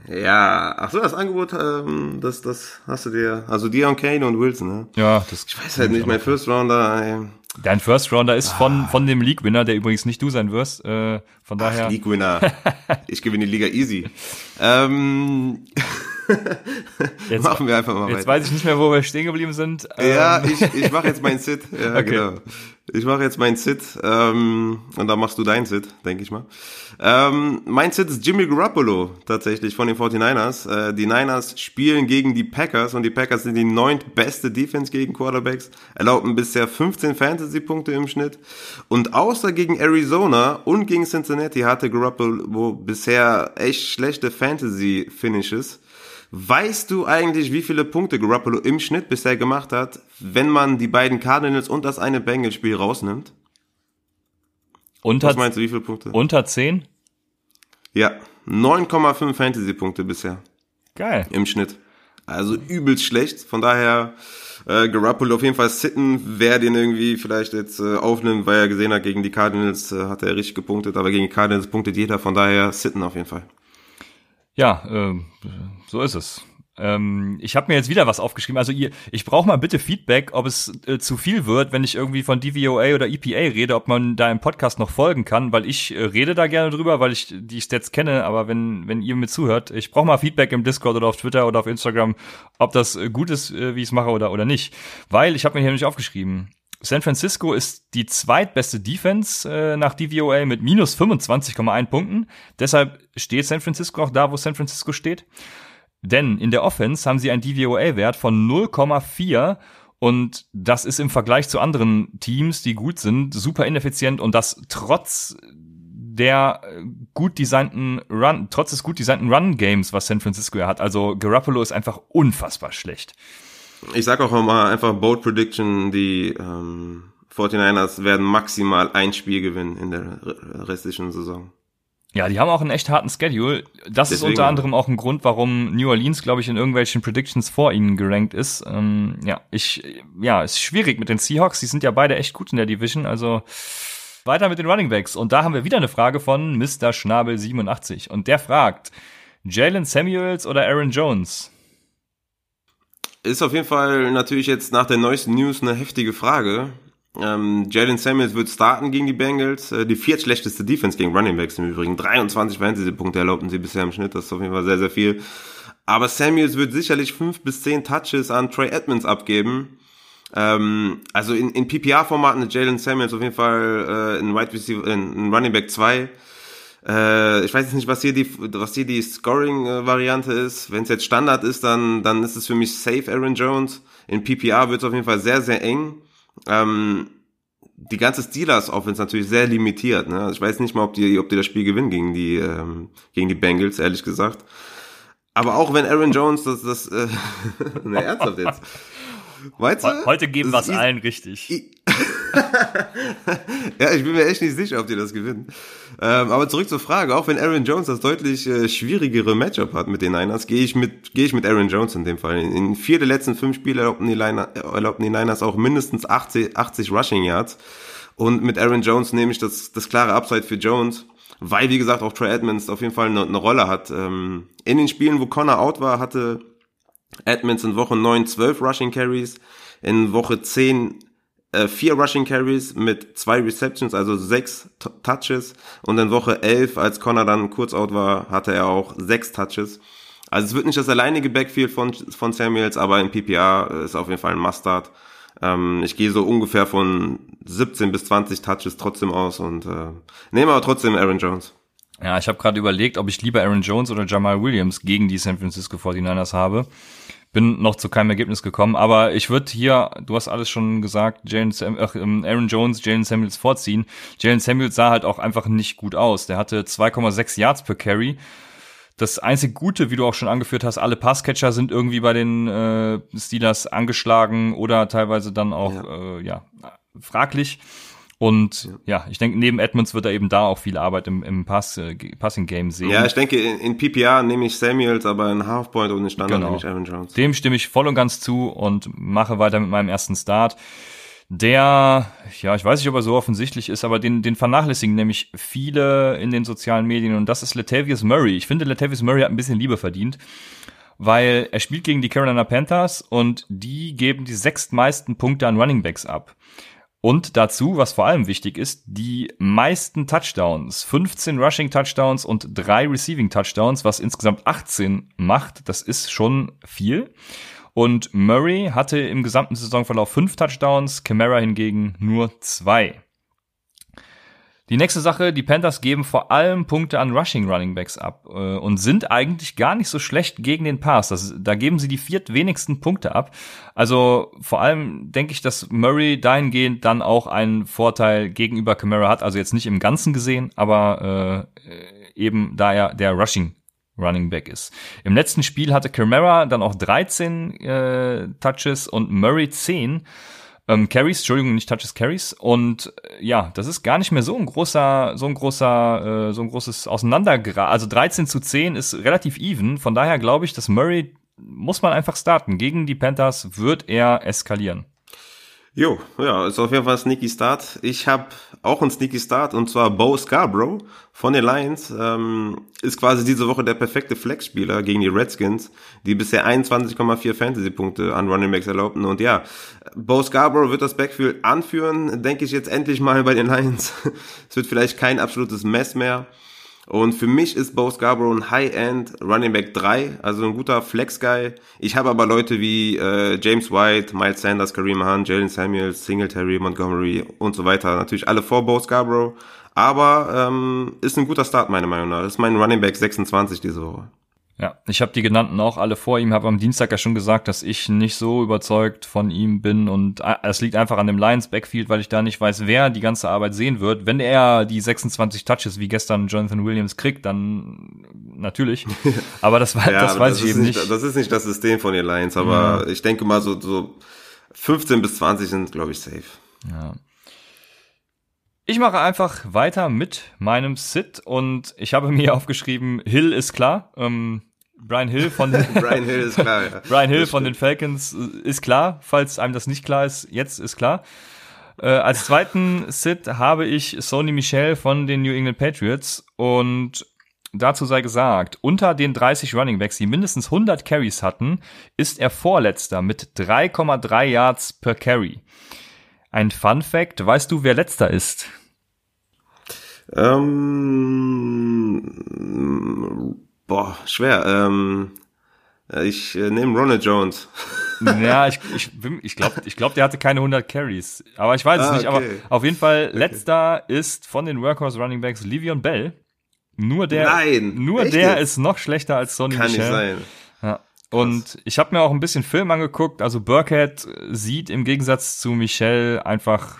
Ja, ja ach so, das Angebot, ähm, das, das hast du dir, also Dion Kane und Wilson, ne? Ja, das. Ich weiß halt nicht, mein First Rounder, ey. Dein First Rounder ist von, ah. von dem League-Winner, der übrigens nicht du sein wirst. Äh, von daher. League-Winner. ich gewinne die Liga easy. Ähm, jetzt, Machen wir einfach mal Jetzt weiter. weiß ich nicht mehr, wo wir stehen geblieben sind. Ja, ähm. ich, ich mache jetzt meinen Sit. Ja, okay. genau. Ich mache jetzt meinen Sit ähm, und dann machst du deinen Sit, denke ich mal. Ähm, mein Sit ist Jimmy Garoppolo tatsächlich von den 49ers. Äh, die Niners spielen gegen die Packers und die Packers sind die neuntbeste Defense gegen Quarterbacks, erlaubten bisher 15 Fantasy-Punkte im Schnitt. Und außer gegen Arizona und gegen Cincinnati hatte Garoppolo bisher echt schlechte Fantasy-Finishes. Weißt du eigentlich, wie viele Punkte Garoppolo im Schnitt bisher gemacht hat, wenn man die beiden Cardinals und das eine Bengals-Spiel rausnimmt? Unter, Was meinst du, wie viele Punkte? Unter 10? Ja, 9,5 Fantasy-Punkte bisher. Geil. Im Schnitt. Also übelst schlecht. Von daher, äh, Garoppolo auf jeden Fall sitten, wer den irgendwie vielleicht jetzt äh, aufnimmt, weil er gesehen hat, gegen die Cardinals äh, hat er richtig gepunktet, aber gegen die Cardinals punktet jeder. Von daher sitten auf jeden Fall. Ja, äh, so ist es. Ähm, ich habe mir jetzt wieder was aufgeschrieben. Also ihr, ich brauche mal bitte Feedback, ob es äh, zu viel wird, wenn ich irgendwie von DVOA oder EPA rede, ob man da im Podcast noch folgen kann, weil ich äh, rede da gerne drüber, weil ich die Stats kenne. Aber wenn wenn ihr mir zuhört, ich brauche mal Feedback im Discord oder auf Twitter oder auf Instagram, ob das äh, gut ist, äh, wie ich es mache oder oder nicht. Weil ich habe mir hier nämlich aufgeschrieben. San Francisco ist die zweitbeste Defense äh, nach DVOA mit minus 25,1 Punkten. Deshalb steht San Francisco auch da, wo San Francisco steht. Denn in der Offense haben sie einen DVOA-Wert von 0,4 und das ist im Vergleich zu anderen Teams, die gut sind, super ineffizient und das trotz der gut designten Run, trotz des gut designten Run-Games, was San Francisco ja hat. Also Garoppolo ist einfach unfassbar schlecht. Ich sag auch mal einfach Bold Prediction, die ähm, 49ers werden maximal ein Spiel gewinnen in der restlichen Saison. Ja, die haben auch einen echt harten Schedule. Das Deswegen. ist unter anderem auch ein Grund, warum New Orleans, glaube ich, in irgendwelchen Predictions vor ihnen gerankt ist. Ähm, ja, ich, ja, ist schwierig mit den Seahawks. Die sind ja beide echt gut in der Division. Also weiter mit den Running Backs. Und da haben wir wieder eine Frage von Mr. Schnabel 87. Und der fragt, Jalen Samuels oder Aaron Jones? Ist auf jeden Fall natürlich jetzt nach der neuesten News eine heftige Frage. Ähm, Jalen Samuels wird starten gegen die Bengals. Äh, die viertschlechteste Defense gegen Running Backs im Übrigen. 23 Fantasy-Punkte erlaubten sie bisher im Schnitt. Das ist auf jeden Fall sehr, sehr viel. Aber Samuels wird sicherlich fünf bis zehn Touches an Trey Edmonds abgeben. Ähm, also in, in PPR-Formaten ist Jalen Samuels auf jeden Fall äh, in Wide Receiver, in, in Running Back 2 äh, ich weiß jetzt nicht, was hier die, was hier die Scoring-Variante ist. Wenn es jetzt Standard ist, dann, dann ist es für mich safe Aaron Jones. In PPR wird es auf jeden Fall sehr, sehr eng. Ähm, die ganze Steelers Offense natürlich sehr limitiert. Ne? Also ich weiß nicht mal, ob die, ob die das Spiel gewinnen gegen die, ähm, gegen die Bengals, ehrlich gesagt. Aber auch wenn Aaron Jones das, das, äh, ne, ernsthaft jetzt. Weißt du? Heute geben wir es allen richtig. ja, ich bin mir echt nicht sicher, ob die das gewinnen. Ähm, aber zurück zur Frage, auch wenn Aaron Jones das deutlich äh, schwierigere Matchup hat mit den Niners, gehe ich mit gehe ich mit Aaron Jones in dem Fall. In, in vier der letzten fünf Spiele erlaubten die, Liner, erlaubten die Niners auch mindestens 80, 80 Rushing Yards. Und mit Aaron Jones nehme ich das, das klare Upside für Jones, weil, wie gesagt, auch Trey Edmonds auf jeden Fall eine, eine Rolle hat. Ähm, in den Spielen, wo Connor out war, hatte Edmonds in Woche 9 12 Rushing Carries, in Woche 10 äh, vier Rushing Carries mit zwei Receptions, also sechs T Touches. Und in Woche elf, als Connor dann kurz out war, hatte er auch sechs Touches. Also es wird nicht das alleinige Backfield von, von Samuels, aber in PPR ist auf jeden Fall ein Mustard. Ähm, ich gehe so ungefähr von 17 bis 20 Touches trotzdem aus und äh, nehme aber trotzdem Aaron Jones. Ja, ich habe gerade überlegt, ob ich lieber Aaron Jones oder Jamal Williams gegen die San Francisco 49ers habe. Bin noch zu keinem Ergebnis gekommen, aber ich würde hier, du hast alles schon gesagt, Jalen Sam, ähm, Aaron Jones, Jalen Samuels vorziehen. Jalen Samuels sah halt auch einfach nicht gut aus. Der hatte 2,6 Yards per Carry. Das einzige Gute, wie du auch schon angeführt hast, alle Passcatcher sind irgendwie bei den äh, Steelers angeschlagen oder teilweise dann auch ja, äh, ja fraglich. Und ja. ich denke, neben Edmonds wird er eben da auch viel Arbeit im, im Pass, äh, Passing-Game sehen. Ja, ich denke, in, in PPR nehme ich Samuels, aber in Halfpoint und in Standard genau. nehme ich Aaron Jones. Dem stimme ich voll und ganz zu und mache weiter mit meinem ersten Start. Der, ja, ich weiß nicht, ob er so offensichtlich ist, aber den, den vernachlässigen nämlich viele in den sozialen Medien und das ist Latavius Murray. Ich finde, Latavius Murray hat ein bisschen Liebe verdient weil er spielt gegen die Carolina Panthers und die geben die sechstmeisten Punkte an Running Backs ab. Und dazu, was vor allem wichtig ist, die meisten Touchdowns. 15 Rushing Touchdowns und drei Receiving Touchdowns, was insgesamt 18 macht. Das ist schon viel. Und Murray hatte im gesamten Saisonverlauf fünf Touchdowns, Camara hingegen nur zwei. Die nächste Sache, die Panthers geben vor allem Punkte an Rushing Running Backs ab äh, und sind eigentlich gar nicht so schlecht gegen den Pass. Das, da geben sie die viertwenigsten Punkte ab. Also vor allem denke ich, dass Murray dahingehend dann auch einen Vorteil gegenüber Camara hat. Also jetzt nicht im Ganzen gesehen, aber äh, eben da er der Rushing Running Back ist. Im letzten Spiel hatte Camara dann auch 13 äh, Touches und Murray 10 ähm, Carries, Entschuldigung, nicht Touches Carries. Und äh, ja, das ist gar nicht mehr so ein großer, so ein großer, äh, so ein großes Auseinandergrad. Also 13 zu 10 ist relativ even. Von daher glaube ich, dass Murray muss man einfach starten. Gegen die Panthers wird er eskalieren. Jo, ja, ist auf jeden Fall ein Sneaky Start. Ich habe auch einen Sneaky Start und zwar Bo Scarborough von den Lions. Ähm, ist quasi diese Woche der perfekte Flex-Spieler gegen die Redskins, die bisher 21,4 Fantasy-Punkte an Running Backs erlaubten. Und ja, Bo Scarborough wird das Backfield anführen, denke ich jetzt endlich mal bei den Lions. es wird vielleicht kein absolutes Mess mehr. Und für mich ist Bo Scarborough ein High-End Running Back 3, also ein guter Flex-Guy. Ich habe aber Leute wie äh, James White, Miles Sanders, Kareem Hunt, Jalen Samuels, Singletary, Montgomery und so weiter. Natürlich alle vor Bo Scarborough. Aber ähm, ist ein guter Start meiner Meinung nach. Ist mein Running Back 26 diese Woche. Ja, ich habe die genannten auch alle vor ihm, habe am Dienstag ja schon gesagt, dass ich nicht so überzeugt von ihm bin und äh, es liegt einfach an dem Lions Backfield, weil ich da nicht weiß, wer die ganze Arbeit sehen wird. Wenn er die 26 Touches wie gestern Jonathan Williams kriegt, dann natürlich. Aber das, ja, das weiß das ich eben nicht, nicht. Das ist nicht das System von den Lions, aber ja. ich denke mal so, so 15 bis 20 sind, glaube ich, safe. Ja. Ich mache einfach weiter mit meinem Sit und ich habe mir aufgeschrieben, Hill ist klar. Ähm, Brian Hill von den Brian Hill ist klar, ja. Brian Hill von den Falcons äh, ist klar, falls einem das nicht klar ist, jetzt ist klar. Äh, als zweiten Sit habe ich Sony Michel von den New England Patriots und dazu sei gesagt, unter den 30 Running Backs, die mindestens 100 Carries hatten, ist er Vorletzter mit 3,3 Yards per Carry. Ein Fun Fact, weißt du, wer letzter ist? Ähm, boah, schwer. Ähm, ich äh, nehme Ronald Jones. ja, ich, ich, ich glaube, ich glaub, der hatte keine 100 Carries. Aber ich weiß es ah, nicht. Okay. Aber auf jeden Fall, okay. letzter ist von den Workhorse Running Backs Livion Bell. Nur der, Nein, nur der jetzt? ist noch schlechter als Sonny Kann Michel. nicht sein. Ja. Und ich habe mir auch ein bisschen Film angeguckt. Also Burkhead sieht im Gegensatz zu Michelle einfach,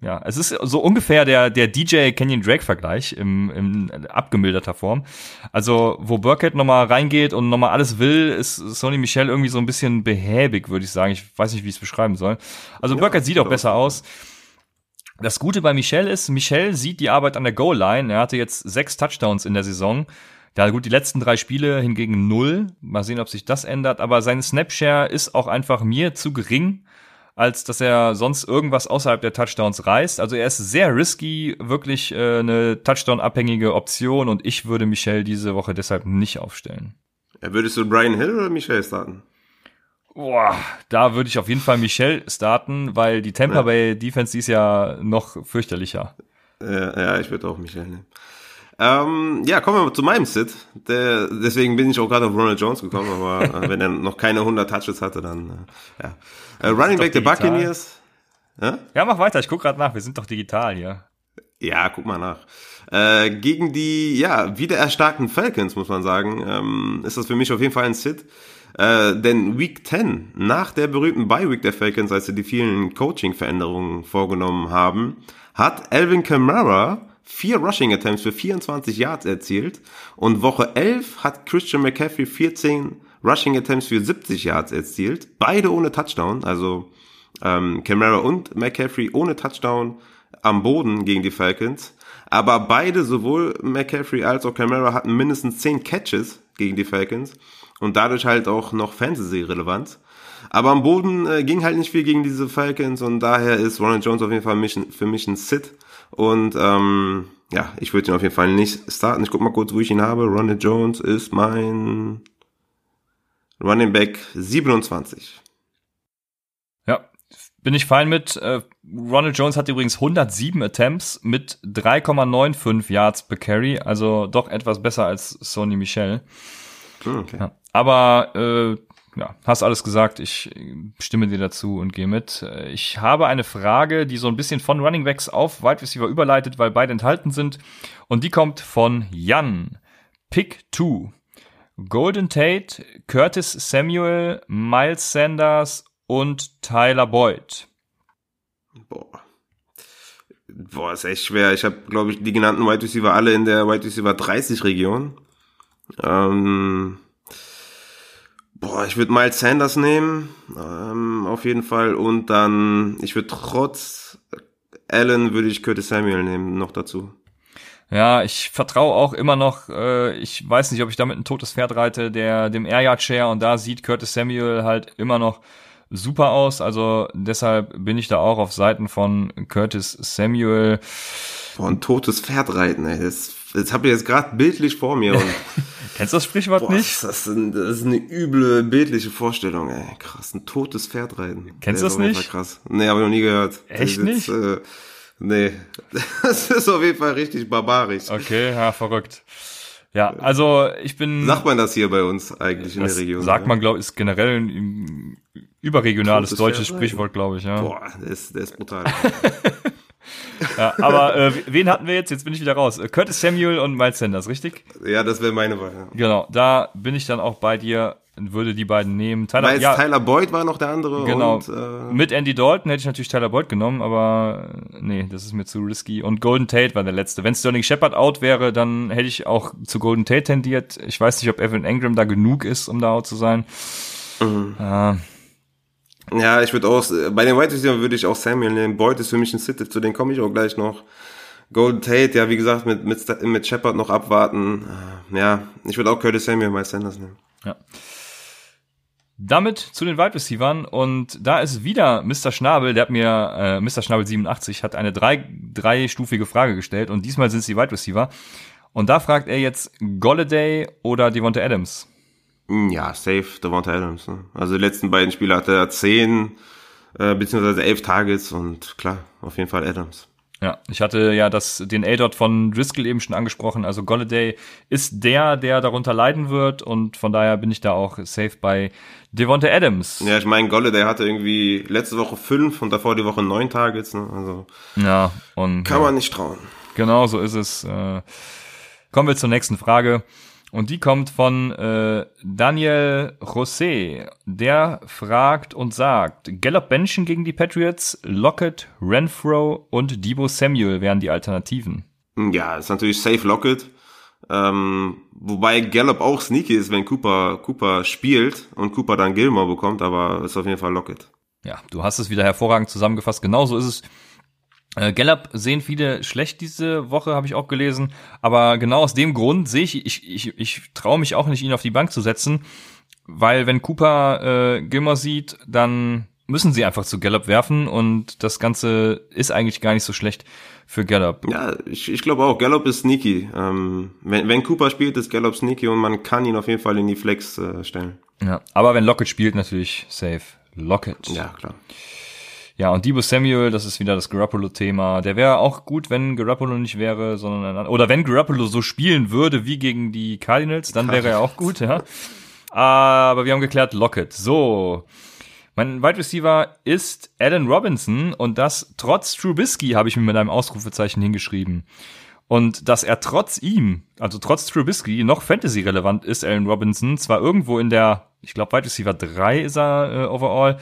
ja, es ist so ungefähr der, der DJ Canyon Drake Vergleich im, im abgemilderter Form. Also, wo Burkhead nochmal reingeht und nochmal alles will, ist Sony Michelle irgendwie so ein bisschen behäbig, würde ich sagen. Ich weiß nicht, wie ich es beschreiben soll. Also ja, Burkhead sieht auch besser aus. Das Gute bei Michel ist, Michel sieht die Arbeit an der Goal-Line. Er hatte jetzt sechs Touchdowns in der Saison. Ja, gut, die letzten drei Spiele hingegen null. Mal sehen, ob sich das ändert. Aber sein Snapshare ist auch einfach mir zu gering, als dass er sonst irgendwas außerhalb der Touchdowns reißt. Also er ist sehr risky, wirklich äh, eine Touchdown-abhängige Option und ich würde Michel diese Woche deshalb nicht aufstellen. Würdest du Brian Hill oder Michel starten? Boah, da würde ich auf jeden Fall Michel starten, weil die Tampa Bay Defense ist ja noch fürchterlicher. Ja, ja ich würde auch Michel nehmen. Ähm, ja, kommen wir zu meinem Sit. Der, deswegen bin ich auch gerade auf Ronald Jones gekommen, aber äh, wenn er noch keine 100 Touches hatte, dann äh, ja. Äh, Running Back der Buccaneers. Ja? ja, mach weiter. Ich guck gerade nach. Wir sind doch digital hier. Ja, guck mal nach. Äh, gegen die ja wieder erstarkten Falcons muss man sagen, ähm, ist das für mich auf jeden Fall ein Sit. Äh, denn Week 10, nach der berühmten Bye-Week der Falcons, als sie die vielen Coaching-Veränderungen vorgenommen haben, hat Alvin Kamara vier Rushing Attempts für 24 Yards erzielt und Woche 11 hat Christian McCaffrey 14 Rushing Attempts für 70 Yards erzielt, beide ohne Touchdown, also ähm, Camara und McCaffrey ohne Touchdown am Boden gegen die Falcons. Aber beide, sowohl McCaffrey als auch Camara, hatten mindestens 10 Catches gegen die Falcons und dadurch halt auch noch Fantasy-Relevanz. Aber am Boden äh, ging halt nicht viel gegen diese Falcons und daher ist Ronald Jones auf jeden Fall für mich ein Sit. Und ähm, ja, ich würde ihn auf jeden Fall nicht starten. Ich guck mal kurz, wo ich ihn habe. Ronald Jones ist mein Running Back 27. Ja, bin ich fein mit. Äh, Ronald Jones hat übrigens 107 Attempts mit 3,95 Yards per Carry, also doch etwas besser als Sony Michel. Hm, okay. Ja, aber äh, ja, hast alles gesagt. Ich stimme dir dazu und gehe mit. Ich habe eine Frage, die so ein bisschen von Running Backs auf Wide Receiver überleitet, weil beide enthalten sind. Und die kommt von Jan. Pick 2. Golden Tate, Curtis Samuel, Miles Sanders und Tyler Boyd. Boah. Boah, ist echt schwer. Ich habe, glaube ich, die genannten Wide Receiver alle in der Wide Receiver 30 Region. Ähm, boah, ich würde Miles Sanders nehmen, ähm, auf jeden Fall. Und dann, ich würde trotz Allen würde ich Curtis Samuel nehmen, noch dazu. Ja, ich vertraue auch immer noch, äh, ich weiß nicht, ob ich damit ein totes Pferd reite, der dem Air Yard Share und da sieht Curtis Samuel halt immer noch super aus. Also deshalb bin ich da auch auf Seiten von Curtis Samuel. Boah, ein totes Pferd reiten, ey. Das, das habe ich jetzt gerade bildlich vor mir. Und Kennst du das Sprichwort boah, nicht? Das ist, ein, das ist eine üble bildliche Vorstellung, ey. Krass, ein totes Pferd reiten. Kennst du das nicht? Krass. Nee, habe ich noch nie gehört. Echt nicht? Äh, nee, das ist auf jeden Fall richtig barbarisch. Okay, ja, verrückt. Ja, also ich bin. Sagt man das hier bei uns eigentlich in der Region? Sagt man, glaube ich, ist generell ein überregionales deutsches Sprichwort, glaube ich, ja. Boah, der ist, der ist brutal. ja, aber äh, wen hatten wir jetzt? Jetzt bin ich wieder raus. Curtis Samuel und Miles Sanders, richtig? Ja, das wäre meine Wahl. Ja. Genau, da bin ich dann auch bei dir würde die beiden nehmen. Tyler, Weil ja, Tyler Boyd war noch der andere. Genau. Und, äh, Mit Andy Dalton hätte ich natürlich Tyler Boyd genommen, aber äh, nee, das ist mir zu risky. Und Golden Tate war der letzte. Wenn Sterling Shepard out wäre, dann hätte ich auch zu Golden Tate tendiert. Ich weiß nicht, ob Evan Engram da genug ist, um da out zu sein. Mhm. Äh, ja, ich würde auch, bei den White Receivers würde ich auch Samuel nehmen. Boyd ist für mich ein Sit, zu denen komme ich auch gleich noch. Golden Tate, ja, wie gesagt, mit, mit, mit Shepard noch abwarten. Ja, ich würde auch Curtis Samuel mal Sanders nehmen. Ja. Damit zu den Wide Receivers und da ist wieder Mr. Schnabel, der hat mir, äh, Mr. Schnabel 87 hat eine drei, dreistufige Frage gestellt und diesmal sind es die Wide Receiver. Und da fragt er jetzt Golladay oder Devonta Adams. Hm, ja, safe Devonta Adams. Ne? Also die letzten beiden Spiele hatte er zehn äh, beziehungsweise elf Targets und klar, auf jeden Fall Adams. Ja, ich hatte ja das, den A-Dot von Driscoll eben schon angesprochen. Also Golladay ist der, der darunter leiden wird und von daher bin ich da auch safe bei Devonta Adams. Ja, ich meine, Golladay hatte irgendwie letzte Woche fünf und davor die Woche neun Targets. Ne? Also ja, und kann ja, man nicht trauen. Genau, so ist es. Äh, kommen wir zur nächsten Frage. Und die kommt von äh, Daniel José. Der fragt und sagt, Gallup Benchen gegen die Patriots, Lockett, Renfro und Debo Samuel wären die Alternativen. Ja, ist natürlich safe Lockett. Ähm, wobei Gallup auch sneaky ist, wenn Cooper, Cooper spielt und Cooper dann Gilmore bekommt, aber ist auf jeden Fall Lockett. Ja, du hast es wieder hervorragend zusammengefasst. Genauso ist es. Äh, Gallup sehen viele schlecht diese Woche, habe ich auch gelesen. Aber genau aus dem Grund sehe ich, ich, ich, ich traue mich auch nicht, ihn auf die Bank zu setzen. Weil wenn Cooper äh, Gilmore sieht, dann müssen sie einfach zu Gallup werfen und das Ganze ist eigentlich gar nicht so schlecht für Gallup. Ja, ich, ich glaube auch, Gallup ist sneaky. Ähm, wenn, wenn Cooper spielt, ist Gallup sneaky und man kann ihn auf jeden Fall in die Flex äh, stellen. Ja, aber wenn Lockett spielt, natürlich safe. Lockett. Ja, klar. Ja, und Debo Samuel, das ist wieder das Garoppolo-Thema. Der wäre auch gut, wenn Garoppolo nicht wäre, sondern ein, oder wenn Garoppolo so spielen würde wie gegen die Cardinals, dann wäre er auch gut, ja. Aber wir haben geklärt, Lockett. So. Mein Wide Receiver ist Allen Robinson und das trotz Trubisky habe ich mir mit einem Ausrufezeichen hingeschrieben. Und dass er trotz ihm, also trotz Trubisky, noch Fantasy-relevant ist, Allen Robinson, zwar irgendwo in der, ich glaube, Wide Receiver 3 ist er äh, overall,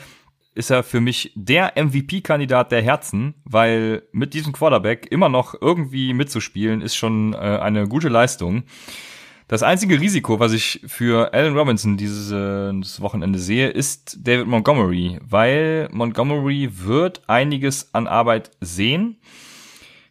ist er für mich der MVP-Kandidat der Herzen, weil mit diesem Quarterback immer noch irgendwie mitzuspielen, ist schon äh, eine gute Leistung. Das einzige Risiko, was ich für Allen Robinson dieses, äh, Wochenende sehe, ist David Montgomery, weil Montgomery wird einiges an Arbeit sehen.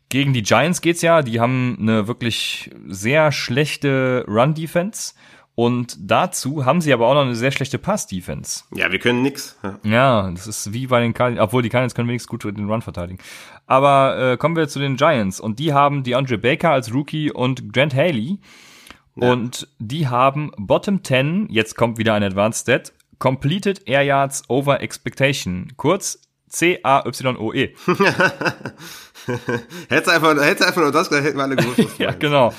Gegen die Giants geht's ja, die haben eine wirklich sehr schlechte Run-Defense. Und dazu haben sie aber auch noch eine sehr schlechte Pass-Defense. Ja, wir können nix. Ja. ja, das ist wie bei den Cardinals, obwohl die Cardinals können wenigstens gut den Run verteidigen. Aber äh, kommen wir zu den Giants. Und die haben DeAndre Baker als Rookie und Grant Haley. Ja. Und die haben Bottom 10, jetzt kommt wieder ein Advanced Stat, Completed Air Yards Over Expectation. Kurz C-A-Y-O-E. hättest einfach, hättest einfach nur das gesagt, hätten wir alle gewusst. ja, genau.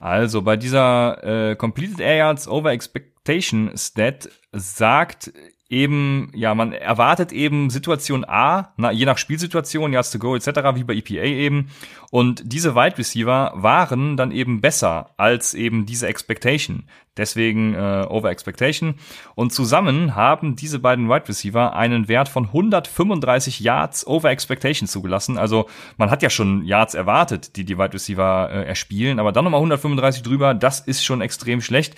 Also bei dieser äh, Completed Air Yards Over Expectation Stat sagt eben, ja, man erwartet eben Situation A, na, je nach Spielsituation, Yards to go etc., wie bei EPA eben. Und diese Wide Receiver waren dann eben besser als eben diese Expectation. Deswegen äh, Over Expectation. Und zusammen haben diese beiden Wide Receiver einen Wert von 135 Yards Over Expectation zugelassen. Also man hat ja schon Yards erwartet, die die Wide Receiver äh, erspielen, aber dann nochmal 135 drüber, das ist schon extrem schlecht.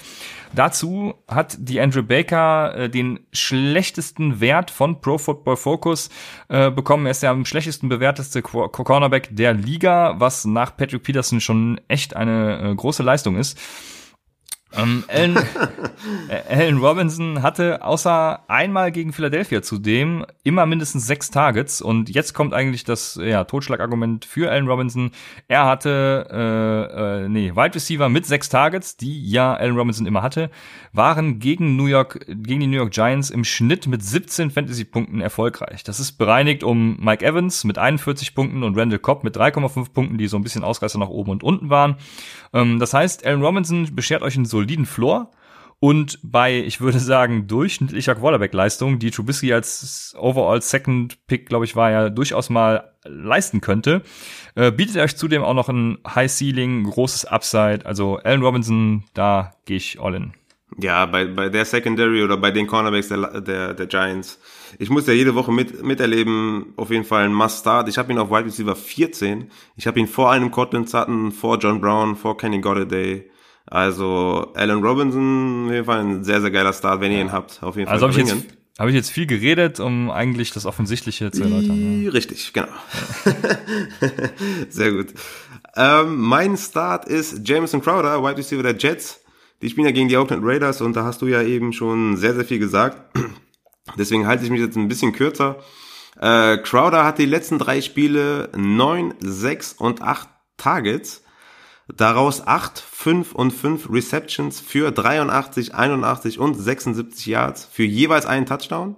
Dazu hat die Andrew Baker äh, den schlechtesten Wert von Pro Football Focus äh, bekommen. Er ist der am schlechtesten bewerteste Cornerback der Liga, was nach Patrick Peterson schon echt eine äh, große Leistung ist. Ähm, Allen, äh, Allen Robinson hatte außer einmal gegen Philadelphia zudem immer mindestens sechs Targets und jetzt kommt eigentlich das ja, Totschlagargument für Allen Robinson. Er hatte äh, äh, nee, Wide Receiver mit sechs Targets, die ja Allen Robinson immer hatte, waren gegen New York gegen die New York Giants im Schnitt mit 17 Fantasy Punkten erfolgreich. Das ist bereinigt um Mike Evans mit 41 Punkten und Randall Cobb mit 3,5 Punkten, die so ein bisschen Ausreißer nach oben und unten waren. Ähm, das heißt, Allen Robinson beschert euch einen soliden Floor. Und bei, ich würde sagen, durchschnittlicher Quarterback-Leistung, die Trubisky als Overall Second Pick, glaube ich, war ja durchaus mal leisten könnte, äh, bietet euch zudem auch noch ein High Ceiling, großes Upside. Also Allen Robinson, da gehe ich all in. Ja, bei, bei der Secondary oder bei den Cornerbacks der, der, der Giants. Ich muss ja jede Woche mit, miterleben, auf jeden Fall ein Must-Start. Ich habe ihn auf Wide Receiver 14. Ich habe ihn vor einem Cortland Sutton, vor John Brown, vor Kenny Golladay. Also Alan Robinson, auf jeden Fall ein sehr, sehr geiler Start, wenn ihr ihn habt. Auf jeden Fall. Also habe ich, jetzt, hab ich jetzt viel geredet, um eigentlich das Offensichtliche zu erläutern. Ja. Richtig, genau. sehr gut. Ähm, mein Start ist Jameson Crowder, Wide Receiver der Jets. Die spielen ja gegen die Oakland Raiders und da hast du ja eben schon sehr, sehr viel gesagt. Deswegen halte ich mich jetzt ein bisschen kürzer. Äh, Crowder hat die letzten drei Spiele neun, sechs und acht Targets. Daraus acht, fünf und fünf Receptions für 83, 81 und 76 Yards für jeweils einen Touchdown.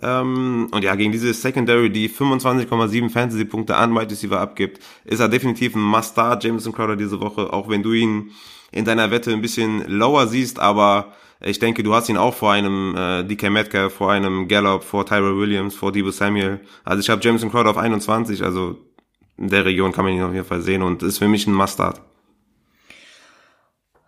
Ähm, und ja, gegen diese Secondary, die 25,7 Fantasy-Punkte an Wide Receiver abgibt, ist er definitiv ein Must-Start, Jameson Crowder diese Woche, auch wenn du ihn in deiner Wette ein bisschen lower siehst, aber ich denke, du hast ihn auch vor einem äh, DK Metcalf, vor einem Gallup, vor Tyrell Williams, vor Debo Samuel. Also ich habe Jameson Crowder auf 21, also in der Region kann man ihn auf jeden Fall sehen und ist für mich ein Must-Start.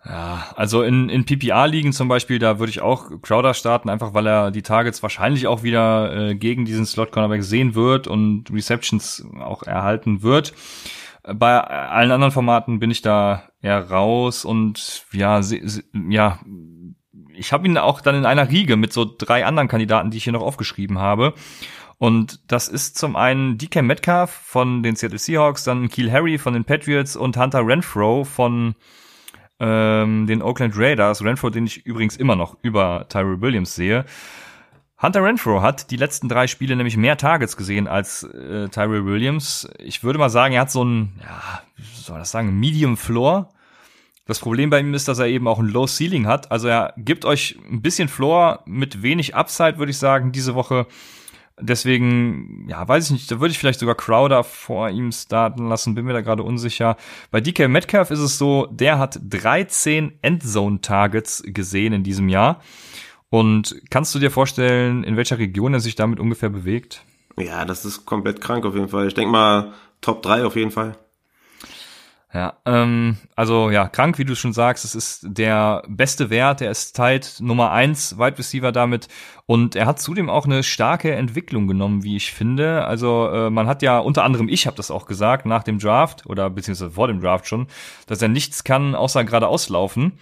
Ja, also in, in PPA-Ligen zum Beispiel, da würde ich auch Crowder starten, einfach weil er die Targets wahrscheinlich auch wieder äh, gegen diesen Slot-Cornerback sehen wird und Receptions auch erhalten wird. Bei allen anderen Formaten bin ich da eher raus und ja, ja, ich habe ihn auch dann in einer Riege mit so drei anderen Kandidaten, die ich hier noch aufgeschrieben habe. Und das ist zum einen DK Metcalf von den Seattle Seahawks, dann Keel Harry von den Patriots und Hunter Renfro von ähm, den Oakland Raiders. Renfro, den ich übrigens immer noch über Tyrell Williams sehe. Hunter Renfro hat die letzten drei Spiele nämlich mehr Targets gesehen als äh, Tyrell Williams. Ich würde mal sagen, er hat so ein, ja, wie soll das sagen, Medium Floor. Das Problem bei ihm ist, dass er eben auch ein Low Ceiling hat. Also er gibt euch ein bisschen Floor mit wenig Upside, würde ich sagen, diese Woche. Deswegen, ja, weiß ich nicht, da würde ich vielleicht sogar Crowder vor ihm starten lassen, bin mir da gerade unsicher. Bei DK Metcalf ist es so, der hat 13 Endzone-Targets gesehen in diesem Jahr. Und kannst du dir vorstellen, in welcher Region er sich damit ungefähr bewegt? Ja, das ist komplett krank auf jeden Fall. Ich denke mal Top 3 auf jeden Fall. Ja, ähm, also ja, krank, wie du schon sagst, es ist der beste Wert, der ist tight Nummer eins Wide Receiver damit und er hat zudem auch eine starke Entwicklung genommen, wie ich finde. Also äh, man hat ja unter anderem, ich habe das auch gesagt, nach dem Draft oder beziehungsweise vor dem Draft schon, dass er nichts kann, außer geradeaus laufen.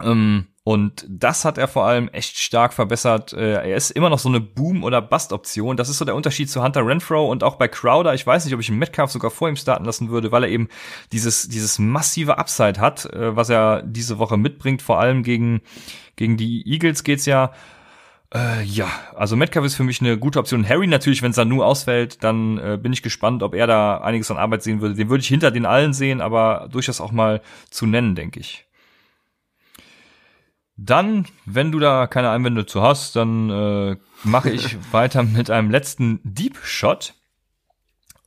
Ähm, und das hat er vor allem echt stark verbessert. Äh, er ist immer noch so eine Boom- oder Bust-Option. Das ist so der Unterschied zu Hunter Renfro und auch bei Crowder. Ich weiß nicht, ob ich einen Metcalf sogar vor ihm starten lassen würde, weil er eben dieses, dieses massive Upside hat, äh, was er diese Woche mitbringt. Vor allem gegen, gegen die Eagles geht's ja. Äh, ja, also Metcalf ist für mich eine gute Option. Harry natürlich, wenn Sanu ausfällt, dann äh, bin ich gespannt, ob er da einiges an Arbeit sehen würde. Den würde ich hinter den allen sehen, aber durchaus auch mal zu nennen, denke ich. Dann, wenn du da keine Einwände zu hast, dann äh, mache ich weiter mit einem letzten Deep Shot.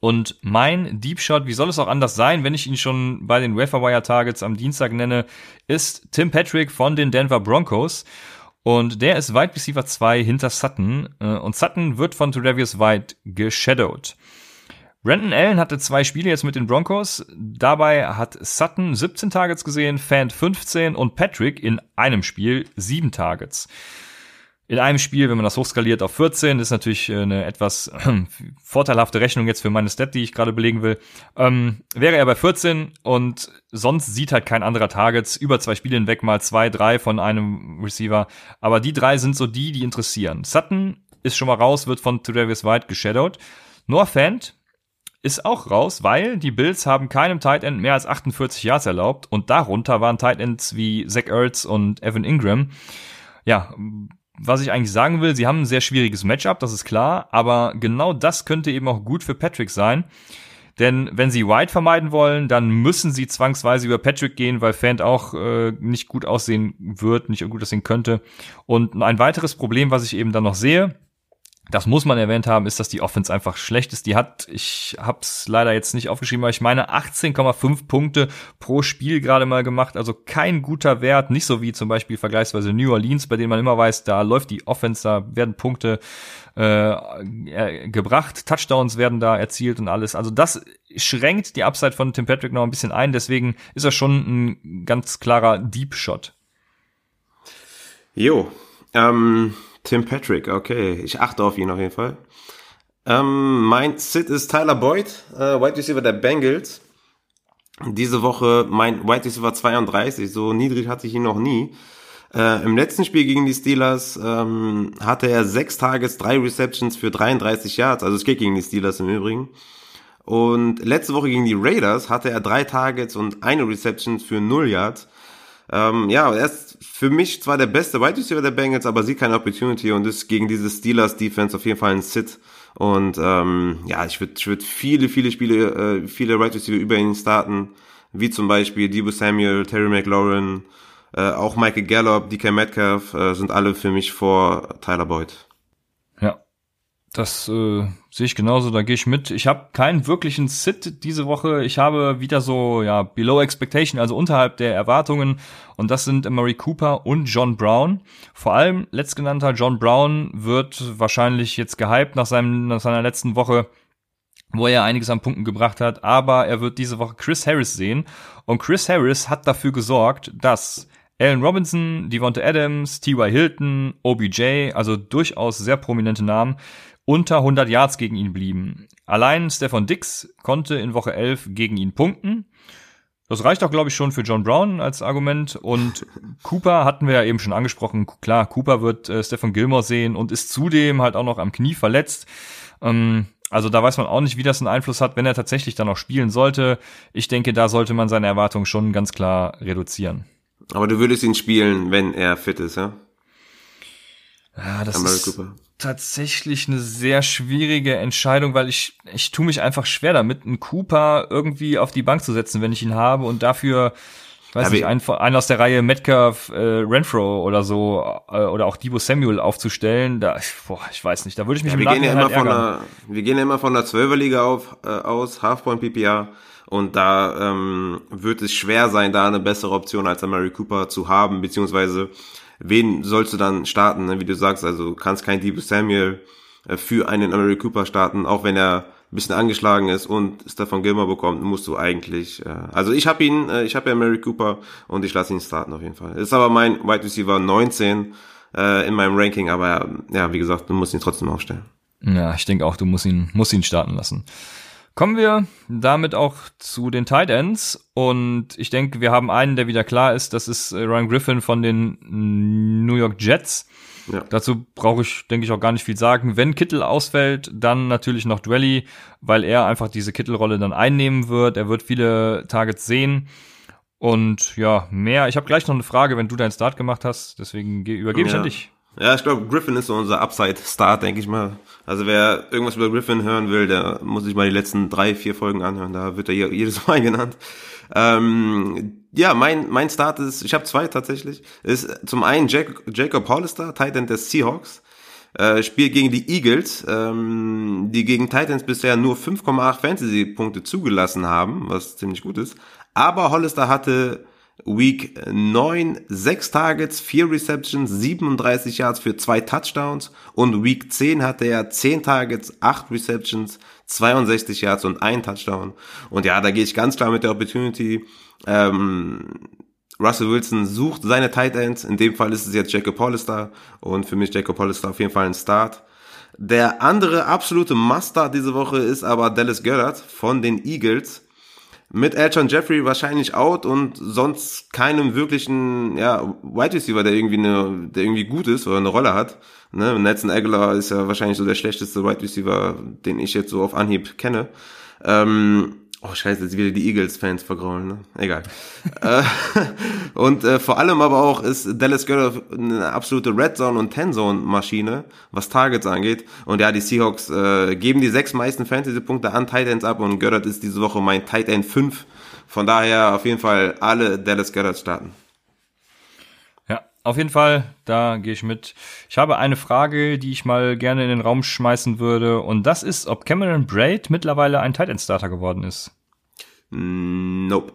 Und mein Deep Shot, wie soll es auch anders sein, wenn ich ihn schon bei den Waferwire Targets am Dienstag nenne, ist Tim Patrick von den Denver Broncos. Und der ist Wide Receiver 2 hinter Sutton. Äh, und Sutton wird von Travis White geshadowed. Brandon Allen hatte zwei Spiele jetzt mit den Broncos. Dabei hat Sutton 17 Targets gesehen, Fant 15 und Patrick in einem Spiel 7 Targets. In einem Spiel, wenn man das hochskaliert auf 14, ist natürlich äh, eine etwas vorteilhafte Rechnung jetzt für meine Stat, die ich gerade belegen will. Ähm, wäre er bei 14 und sonst sieht halt kein anderer Targets über zwei Spiele hinweg mal zwei, drei von einem Receiver. Aber die drei sind so die, die interessieren. Sutton ist schon mal raus, wird von Travis White geshadowed. Noah Fant ist auch raus, weil die Bills haben keinem Tight End mehr als 48 Yards erlaubt und darunter waren Tight Ends wie Zach Ertz und Evan Ingram. Ja, was ich eigentlich sagen will, sie haben ein sehr schwieriges Matchup, das ist klar, aber genau das könnte eben auch gut für Patrick sein. Denn wenn sie White vermeiden wollen, dann müssen sie zwangsweise über Patrick gehen, weil Fant auch äh, nicht gut aussehen wird, nicht gut aussehen könnte. Und ein weiteres Problem, was ich eben dann noch sehe, das muss man erwähnt haben, ist, dass die Offense einfach schlecht ist. Die hat, ich hab's leider jetzt nicht aufgeschrieben, aber ich meine 18,5 Punkte pro Spiel gerade mal gemacht. Also kein guter Wert, nicht so wie zum Beispiel vergleichsweise New Orleans, bei denen man immer weiß, da läuft die Offense, da werden Punkte äh, gebracht, Touchdowns werden da erzielt und alles. Also das schränkt die Upside von Tim Patrick noch ein bisschen ein. Deswegen ist er schon ein ganz klarer Deep Shot. Jo, ähm Tim Patrick, okay. Ich achte auf ihn auf jeden Fall. Ähm, mein Sit ist Tyler Boyd, äh, Wide Receiver der Bengals. Diese Woche mein Wide Receiver 32, so niedrig hatte ich ihn noch nie. Äh, Im letzten Spiel gegen die Steelers ähm, hatte er sechs Tages, drei Receptions für 33 Yards. Also es geht gegen die Steelers im Übrigen. Und letzte Woche gegen die Raiders hatte er drei Targets und eine Reception für null Yards. Ähm, ja, er ist für mich zwar der beste Wide Receiver der Bengals, aber sieht keine Opportunity und ist gegen diese Steelers Defense auf jeden Fall ein Sit. Und ähm, ja, ich würde ich würd viele, viele Spiele, äh, viele Wide Receiver über ihn starten, wie zum Beispiel Debo Samuel, Terry McLaurin, äh, auch Michael Gallup, DK Metcalf, äh, sind alle für mich vor Tyler Boyd. Das äh, sehe ich genauso, da gehe ich mit. Ich habe keinen wirklichen Sit diese Woche. Ich habe wieder so, ja, below expectation, also unterhalb der Erwartungen. Und das sind Murray Cooper und John Brown. Vor allem letztgenannter John Brown wird wahrscheinlich jetzt gehypt nach, seinem, nach seiner letzten Woche wo er einiges an Punkten gebracht hat, aber er wird diese Woche Chris Harris sehen. Und Chris Harris hat dafür gesorgt, dass Allen Robinson, Devonta Adams, T.Y. Hilton, OBJ, also durchaus sehr prominente Namen, unter 100 Yards gegen ihn blieben. Allein Stefan Dix konnte in Woche 11 gegen ihn punkten. Das reicht auch, glaube ich, schon für John Brown als Argument. Und Cooper hatten wir ja eben schon angesprochen. Klar, Cooper wird äh, Stefan Gilmore sehen und ist zudem halt auch noch am Knie verletzt. Ähm, also da weiß man auch nicht, wie das einen Einfluss hat, wenn er tatsächlich dann noch spielen sollte. Ich denke, da sollte man seine Erwartungen schon ganz klar reduzieren. Aber du würdest ihn spielen, wenn er fit ist, ja? Ja, das Amari ist Cooper. Tatsächlich eine sehr schwierige Entscheidung, weil ich, ich tue mich einfach schwer damit, einen Cooper irgendwie auf die Bank zu setzen, wenn ich ihn habe und dafür weiß ja, nicht, einen, einen aus der Reihe Metcalf, äh, Renfro oder so äh, oder auch Debo Samuel aufzustellen, da, boah, ich weiß nicht, da würde ich mich ja, wir gehen ja immer halt von einer, Wir gehen ja immer von der Zwölferliga auf, äh, aus, Halfpoint PPR und da ähm, wird es schwer sein, da eine bessere Option als Mary Cooper zu haben, beziehungsweise wen sollst du dann starten, ne? wie du sagst, also kannst kein Debo Samuel äh, für einen Mary Cooper starten, auch wenn er ein bisschen angeschlagen ist und Stefan Gilmer bekommt, musst du eigentlich. Äh, also ich habe ihn, äh, ich habe ja Mary Cooper und ich lasse ihn starten auf jeden Fall. Ist aber mein Wide Receiver 19 äh, in meinem Ranking, aber ja, wie gesagt, du musst ihn trotzdem aufstellen. Ja, ich denke auch, du musst ihn, musst ihn starten lassen. Kommen wir damit auch zu den Tight Ends und ich denke, wir haben einen, der wieder klar ist, das ist äh, Ryan Griffin von den New York Jets. Ja. Dazu brauche ich, denke ich, auch gar nicht viel sagen. Wenn Kittel ausfällt, dann natürlich noch Dwelly, weil er einfach diese Kittelrolle dann einnehmen wird. Er wird viele Targets sehen. Und ja, mehr. Ich habe gleich noch eine Frage, wenn du deinen Start gemacht hast. Deswegen übergebe ja. ich an dich. Ja, ich glaube, Griffin ist so unser Upside-Start, denke ich mal. Also wer irgendwas über Griffin hören will, der muss sich mal die letzten drei, vier Folgen anhören. Da wird er jedes Mal genannt. Ähm, ja, mein, mein Start ist, ich habe zwei tatsächlich, ist zum einen Jack, Jacob Hollister, Titan des Seahawks. Äh, spielt gegen die Eagles, ähm, die gegen Titans bisher nur 5,8 Fantasy-Punkte zugelassen haben, was ziemlich gut ist. Aber Hollister hatte Week 9 6 Targets, 4 Receptions, 37 Yards für zwei Touchdowns und Week 10 hatte er 10 Targets, 8 Receptions, 62 Yards und ein Touchdown. Und ja, da gehe ich ganz klar mit der Opportunity. Ähm, Russell Wilson sucht seine Tight Ends. In dem Fall ist es jetzt Jacob Hollister. Und für mich Jacob Hollister auf jeden Fall ein Start. Der andere absolute Must-Start diese Woche ist aber Dallas Goddard von den Eagles. Mit Elton Jeffrey wahrscheinlich out und sonst keinem wirklichen ja, Wide Receiver, der irgendwie eine, der irgendwie gut ist oder eine Rolle hat. Ne? Nelson Aguilar ist ja wahrscheinlich so der schlechteste Wide Receiver, den ich jetzt so auf Anhieb kenne. Ähm, Oh scheiße, jetzt wieder die Eagles-Fans vergraulen, ne? Egal. Äh, und äh, vor allem aber auch ist Dallas Goddard eine absolute Red Zone und Ten Zone Maschine, was Targets angeht. Und ja, die Seahawks äh, geben die sechs meisten Fantasy-Punkte an Tight Ends ab und Goddard ist diese Woche mein Tight End 5. Von daher auf jeden Fall alle Dallas Goddard starten. Auf jeden Fall, da gehe ich mit. Ich habe eine Frage, die ich mal gerne in den Raum schmeißen würde, und das ist, ob Cameron Braid mittlerweile ein Tight End Starter geworden ist. Nope.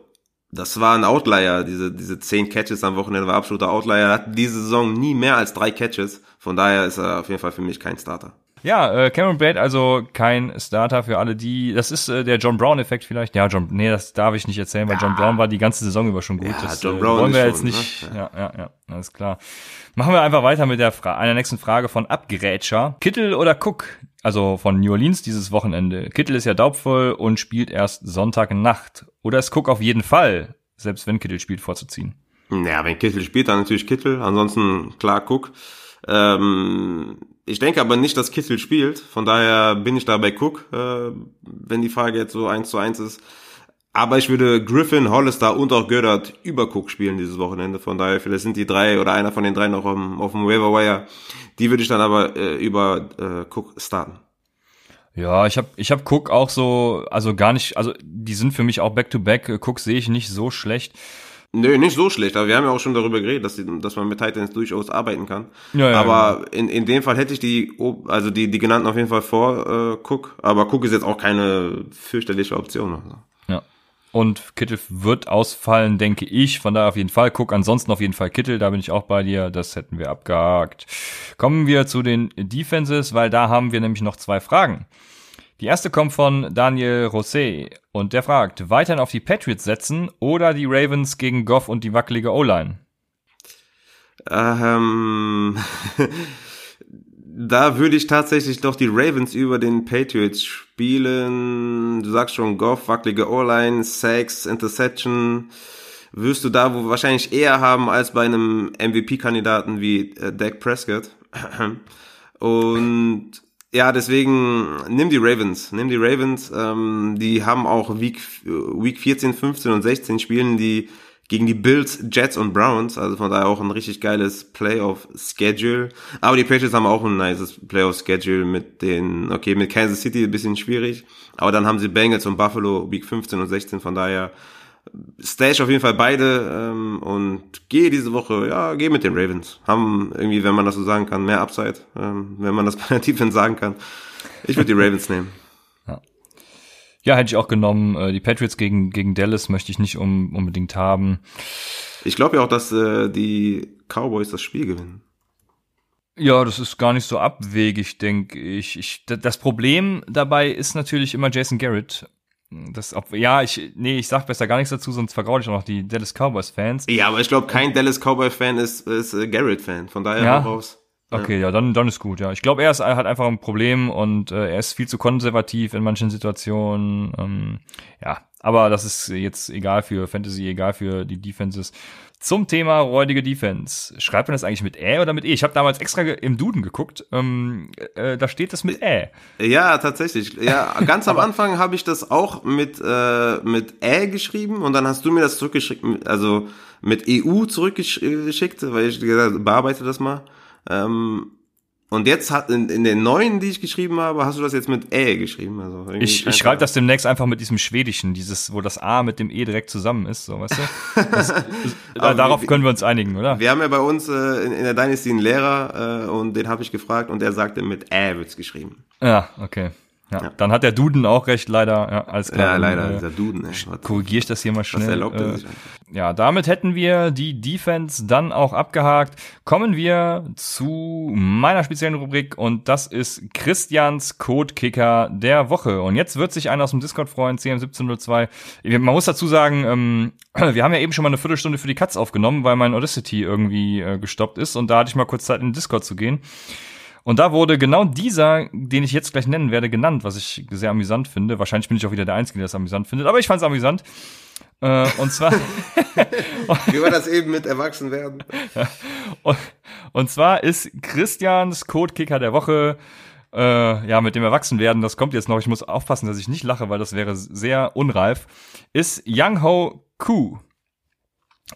Das war ein Outlier, diese, diese zehn Catches am Wochenende war absoluter Outlier. Er hat diese Saison nie mehr als drei Catches. Von daher ist er auf jeden Fall für mich kein Starter. Ja, äh, Cameron Braid also kein Starter für alle die. Das ist äh, der John Brown Effekt vielleicht. Ja, John, nee, das darf ich nicht erzählen, weil ja. John Brown war die ganze Saison über schon gut. Ja, das John äh, Brown wollen wir jetzt schon, nicht. Ne? Ja. ja, ja, ja, alles klar. Machen wir einfach weiter mit der Fra einer nächsten Frage von Abgrätscher. Kittel oder Cook? Also von New Orleans dieses Wochenende. Kittel ist ja daubvoll und spielt erst Sonntagnacht. Oder ist Cook auf jeden Fall, selbst wenn Kittel spielt, vorzuziehen? Naja, wenn Kittel spielt, dann natürlich Kittel. Ansonsten klar Cook. Ähm, ich denke aber nicht, dass Kittel spielt. Von daher bin ich da bei Cook, äh, wenn die Frage jetzt so eins zu eins ist. Aber ich würde Griffin, Hollister und auch Gödert über Cook spielen dieses Wochenende. Von daher, vielleicht sind die drei oder einer von den drei noch auf dem, auf dem Waiver Wire. Die würde ich dann aber äh, über äh, Cook starten. Ja, ich habe ich hab Cook auch so, also gar nicht, also die sind für mich auch Back-to-Back. -back. Cook sehe ich nicht so schlecht. Nö, nicht so schlecht, aber wir haben ja auch schon darüber geredet, dass, die, dass man mit Titans durchaus arbeiten kann. Ja, ja, aber genau. in, in dem Fall hätte ich die, also die, die genannten auf jeden Fall vor äh, Cook, aber Cook ist jetzt auch keine fürchterliche Option. Also. Ja. Und Kittel wird ausfallen, denke ich. Von daher auf jeden Fall. Cook, ansonsten auf jeden Fall Kittel, da bin ich auch bei dir. Das hätten wir abgehakt. Kommen wir zu den Defenses, weil da haben wir nämlich noch zwei Fragen. Die erste kommt von Daniel Rosé und der fragt, weiterhin auf die Patriots setzen oder die Ravens gegen Goff und die wackelige O-Line? Ähm, da würde ich tatsächlich doch die Ravens über den Patriots spielen. Du sagst schon Goff, wackelige O-Line, Sacks, Interception. Wirst du da wo wahrscheinlich eher haben als bei einem MVP-Kandidaten wie äh, Dak Prescott. Und ja, deswegen nimm die Ravens. Nimm die Ravens. Ähm, die haben auch Week, Week 14, 15 und 16 spielen die gegen die Bills, Jets und Browns. Also von daher auch ein richtig geiles Playoff-Schedule. Aber die Patriots haben auch ein nices Playoff-Schedule mit den, okay, mit Kansas City ein bisschen schwierig. Aber dann haben sie Bengals und Buffalo Week 15 und 16. Von daher Stage auf jeden Fall beide ähm, und gehe diese Woche, ja, gehe mit den Ravens. Haben irgendwie, wenn man das so sagen kann, mehr Upside, ähm, wenn man das bei der Defense sagen kann. Ich würde die Ravens nehmen. Ja. ja, hätte ich auch genommen. Äh, die Patriots gegen, gegen Dallas möchte ich nicht um, unbedingt haben. Ich glaube ja auch, dass äh, die Cowboys das Spiel gewinnen. Ja, das ist gar nicht so abwegig, denke ich. ich. Das Problem dabei ist natürlich immer Jason Garrett. Das, ob, ja, ich, nee, ich sag besser gar nichts dazu, sonst vergraule ich auch noch die Dallas Cowboys Fans. Ja, aber ich glaube, kein Dallas Cowboy Fan ist, ist äh, Garrett Fan. Von daher ja? raus. Okay, ja, dann, dann ist gut, ja. Ich glaube, er ist er hat einfach ein Problem und äh, er ist viel zu konservativ in manchen Situationen. Ähm, ja, aber das ist jetzt egal für Fantasy, egal für die Defenses. Zum Thema räudige Defense. Schreibt man das eigentlich mit Ä oder mit E? Ich habe damals extra im Duden geguckt. Ähm, äh, da steht das mit Ä. Ja, tatsächlich. Ja, ganz am Anfang habe ich das auch mit äh, mit Ä geschrieben und dann hast du mir das zurückgeschickt, also mit EU zurückgeschickt, weil ich gesagt bearbeite das mal. Ähm, und jetzt hat in, in den neuen, die ich geschrieben habe, hast du das jetzt mit Ä geschrieben. Also ich ich schreibe das demnächst einfach mit diesem Schwedischen, dieses, wo das A mit dem E direkt zusammen ist, so weißt du? Das, da, darauf wir, können wir uns einigen, oder? Wir haben ja bei uns äh, in, in der Dynasty einen Lehrer äh, und den habe ich gefragt und der sagte, mit Ä wird's geschrieben. Ja, okay. Ja, ja, dann hat der Duden auch recht, leider. Ja, alles klar. Ja, leider, äh, dieser Duden. Ey. Korrigiere ich das hier mal schnell. Das erlaubt äh, sich ja, damit hätten wir die Defense dann auch abgehakt. Kommen wir zu meiner speziellen Rubrik und das ist Christians Codekicker der Woche. Und jetzt wird sich einer aus dem Discord freuen, CM1702. Man muss dazu sagen, ähm, wir haben ja eben schon mal eine Viertelstunde für die Cuts aufgenommen, weil mein Audacity irgendwie äh, gestoppt ist und da hatte ich mal kurz Zeit in den Discord zu gehen. Und da wurde genau dieser, den ich jetzt gleich nennen werde, genannt, was ich sehr amüsant finde. Wahrscheinlich bin ich auch wieder der Einzige, der das amüsant findet, aber ich fand es amüsant. Äh, und zwar. Wie war das eben mit Erwachsenwerden? und, und zwar ist Christians Codekicker der Woche. Äh, ja, mit dem Erwachsenwerden, das kommt jetzt noch. Ich muss aufpassen, dass ich nicht lache, weil das wäre sehr unreif. Ist Young Ho Koo.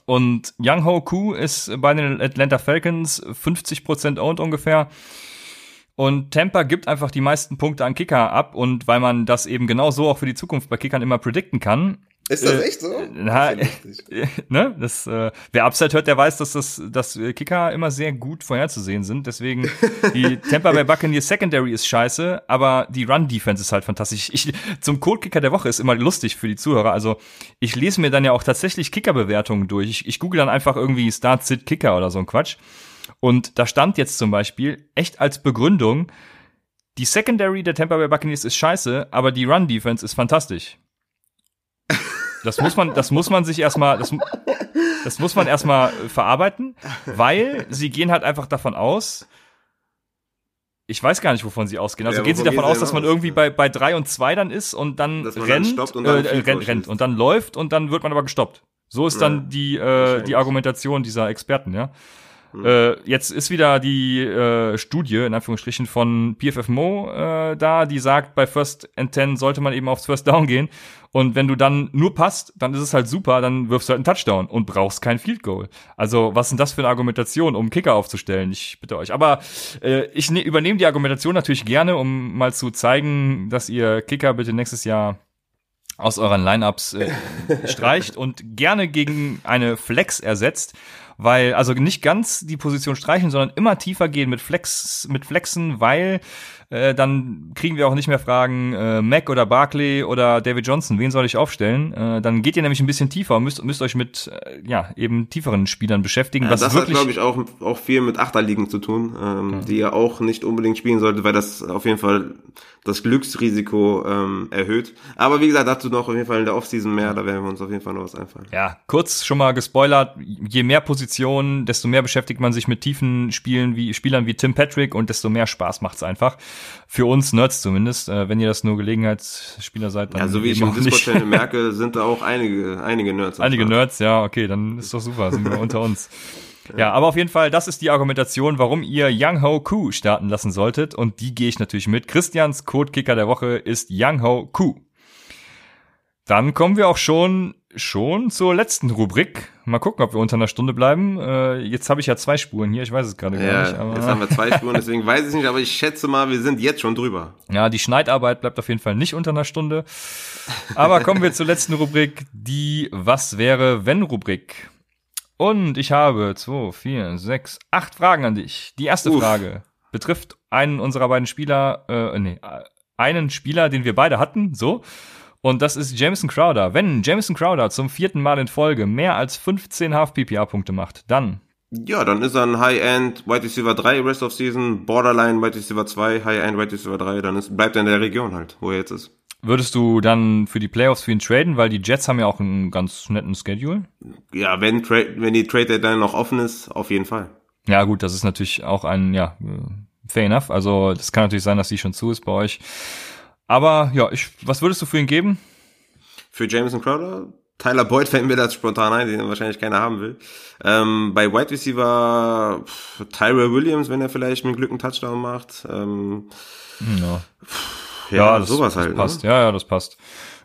Und Young Ho Koo ist bei den Atlanta Falcons 50% owned ungefähr. Und Tampa gibt einfach die meisten Punkte an Kicker ab und weil man das eben genau so auch für die Zukunft bei Kickern immer predikten kann. Ist das äh, echt so? Na, das ne, das, äh, wer Upside hört, der weiß, dass das, dass Kicker immer sehr gut vorherzusehen sind. Deswegen die Tampa Bay Buccaneers Secondary ist scheiße, aber die Run Defense ist halt fantastisch. Ich, zum Code Kicker der Woche ist immer lustig für die Zuhörer. Also ich lese mir dann ja auch tatsächlich Kicker Bewertungen durch. Ich, ich google dann einfach irgendwie Start Sit Kicker oder so ein Quatsch. Und da stand jetzt zum Beispiel echt als Begründung, die Secondary der Tampa Bay Buccaneers ist scheiße, aber die Run Defense ist fantastisch. Das muss man, das muss man sich erstmal, das, das muss man erstmal verarbeiten, weil sie gehen halt einfach davon aus, ich weiß gar nicht, wovon sie ausgehen. Also ja, gehen sie davon aus, dass man irgendwie bei, bei drei und zwei dann ist und dann rennt, dann und, dann äh, rennt, rennt und dann läuft und dann wird man aber gestoppt. So ist ja, dann die, äh, die Argumentation dieser Experten, ja. Hm. Äh, jetzt ist wieder die äh, Studie, in Anführungsstrichen, von PFFMO äh, da, die sagt, bei First and Ten sollte man eben aufs First Down gehen. Und wenn du dann nur passt, dann ist es halt super, dann wirfst du halt einen Touchdown und brauchst kein Field Goal. Also, was sind das für eine Argumentation, um Kicker aufzustellen? Ich bitte euch. Aber äh, ich ne übernehme die Argumentation natürlich gerne, um mal zu zeigen, dass ihr Kicker bitte nächstes Jahr aus euren Lineups äh, streicht und gerne gegen eine Flex ersetzt weil, also nicht ganz die Position streichen, sondern immer tiefer gehen mit Flex, mit Flexen, weil äh, dann kriegen wir auch nicht mehr Fragen, äh, Mac oder Barkley oder David Johnson, wen soll ich aufstellen? Äh, dann geht ihr nämlich ein bisschen tiefer und müsst, müsst euch mit äh, ja eben tieferen Spielern beschäftigen. Ja, was das wirklich hat, glaube ich, auch, auch viel mit Achterligen zu tun, ähm, ja. die ihr auch nicht unbedingt spielen solltet, weil das auf jeden Fall das Glücksrisiko ähm, erhöht. Aber wie gesagt, dazu noch auf jeden Fall in der Offseason mehr, da werden wir uns auf jeden Fall noch was einfallen. Ja, kurz schon mal gespoilert, je mehr Positionen, desto mehr beschäftigt man sich mit tiefen Spielen wie Spielern wie Tim Patrick und desto mehr Spaß macht's einfach. Für uns Nerds zumindest. Äh, wenn ihr das nur Gelegenheitsspieler seid, dann. Ja, so wie ich im Discord-Channel merke, sind da auch einige, einige Nerds. Einige Nerds, ja, okay, dann ist doch super, sind wir unter uns. Ja, aber auf jeden Fall, das ist die Argumentation, warum ihr Young Ho Koo starten lassen solltet. Und die gehe ich natürlich mit. Christians Codekicker der Woche ist Young Ho Koo. Dann kommen wir auch schon schon zur letzten Rubrik. Mal gucken, ob wir unter einer Stunde bleiben. Äh, jetzt habe ich ja zwei Spuren hier, ich weiß es gerade Ja, gar nicht. Aber jetzt haben wir zwei Spuren, deswegen weiß ich nicht, aber ich schätze mal, wir sind jetzt schon drüber. ja, die Schneidarbeit bleibt auf jeden Fall nicht unter einer Stunde. Aber kommen wir zur letzten Rubrik, die Was wäre, wenn Rubrik. Und ich habe zwei, vier, sechs, acht Fragen an dich. Die erste Uff. Frage betrifft einen unserer beiden Spieler, äh, nee, einen Spieler, den wir beide hatten, so. Und das ist Jameson Crowder. Wenn Jameson Crowder zum vierten Mal in Folge mehr als 15 Half-PPA-Punkte macht, dann Ja, dann ist er ein High-End Wide Receiver 3 Rest of Season, Borderline Wide Receiver 2, High-End Wide Receiver 3, dann ist, bleibt er in der Region halt, wo er jetzt ist. würdest du dann für die Playoffs für ihn traden, weil die Jets haben ja auch einen ganz netten Schedule. Ja, wenn, Tra wenn die Trade Deadline noch offen ist, auf jeden Fall. Ja, gut, das ist natürlich auch ein, ja, äh, fair enough. Also, das kann natürlich sein, dass die schon zu ist bei euch. Aber ja, ich, was würdest du für ihn geben? Für Jameson Crowder, Tyler Boyd fällt mir das spontan ein, den wahrscheinlich keiner haben will. Ähm, bei Wide Receiver pff, Tyrell Williams, wenn er vielleicht mit Glück einen Touchdown macht. Ähm, Ja, ja, das, sowas das halt. passt. Ne? Ja, ja, das passt.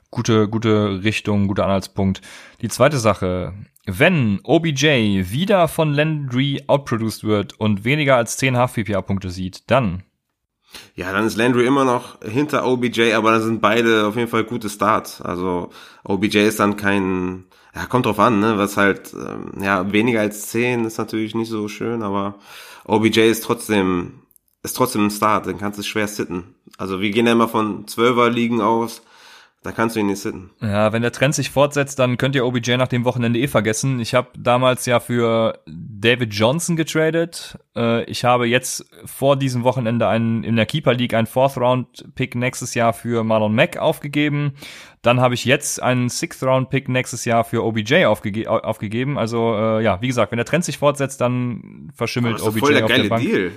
Gute, gute Richtung, guter Anhaltspunkt. Die zweite Sache. Wenn OBJ wieder von Landry outproduced wird und weniger als 10 Half-PPA-Punkte sieht, dann Ja, dann ist Landry immer noch hinter OBJ, aber dann sind beide auf jeden Fall gute Starts. Also OBJ ist dann kein, ja, kommt drauf an, ne, was halt, ähm, ja, weniger als 10 ist natürlich nicht so schön, aber OBJ ist trotzdem, ist trotzdem ein Start, den kannst du schwer sitten. Also wir gehen ja immer von 12er Ligen aus, da kannst du ihn nicht sitten. Ja, wenn der Trend sich fortsetzt, dann könnt ihr OBJ nach dem Wochenende eh vergessen. Ich habe damals ja für David Johnson getradet. Äh, ich habe jetzt vor diesem Wochenende einen in der Keeper League einen Fourth Round Pick nächstes Jahr für Marlon Mack aufgegeben. Dann habe ich jetzt einen Sixth Round Pick nächstes Jahr für OBJ aufgege aufgegeben. Also äh, ja, wie gesagt, wenn der Trend sich fortsetzt, dann verschimmelt Das ist OBJ voll der auf der geile Bank. Deal.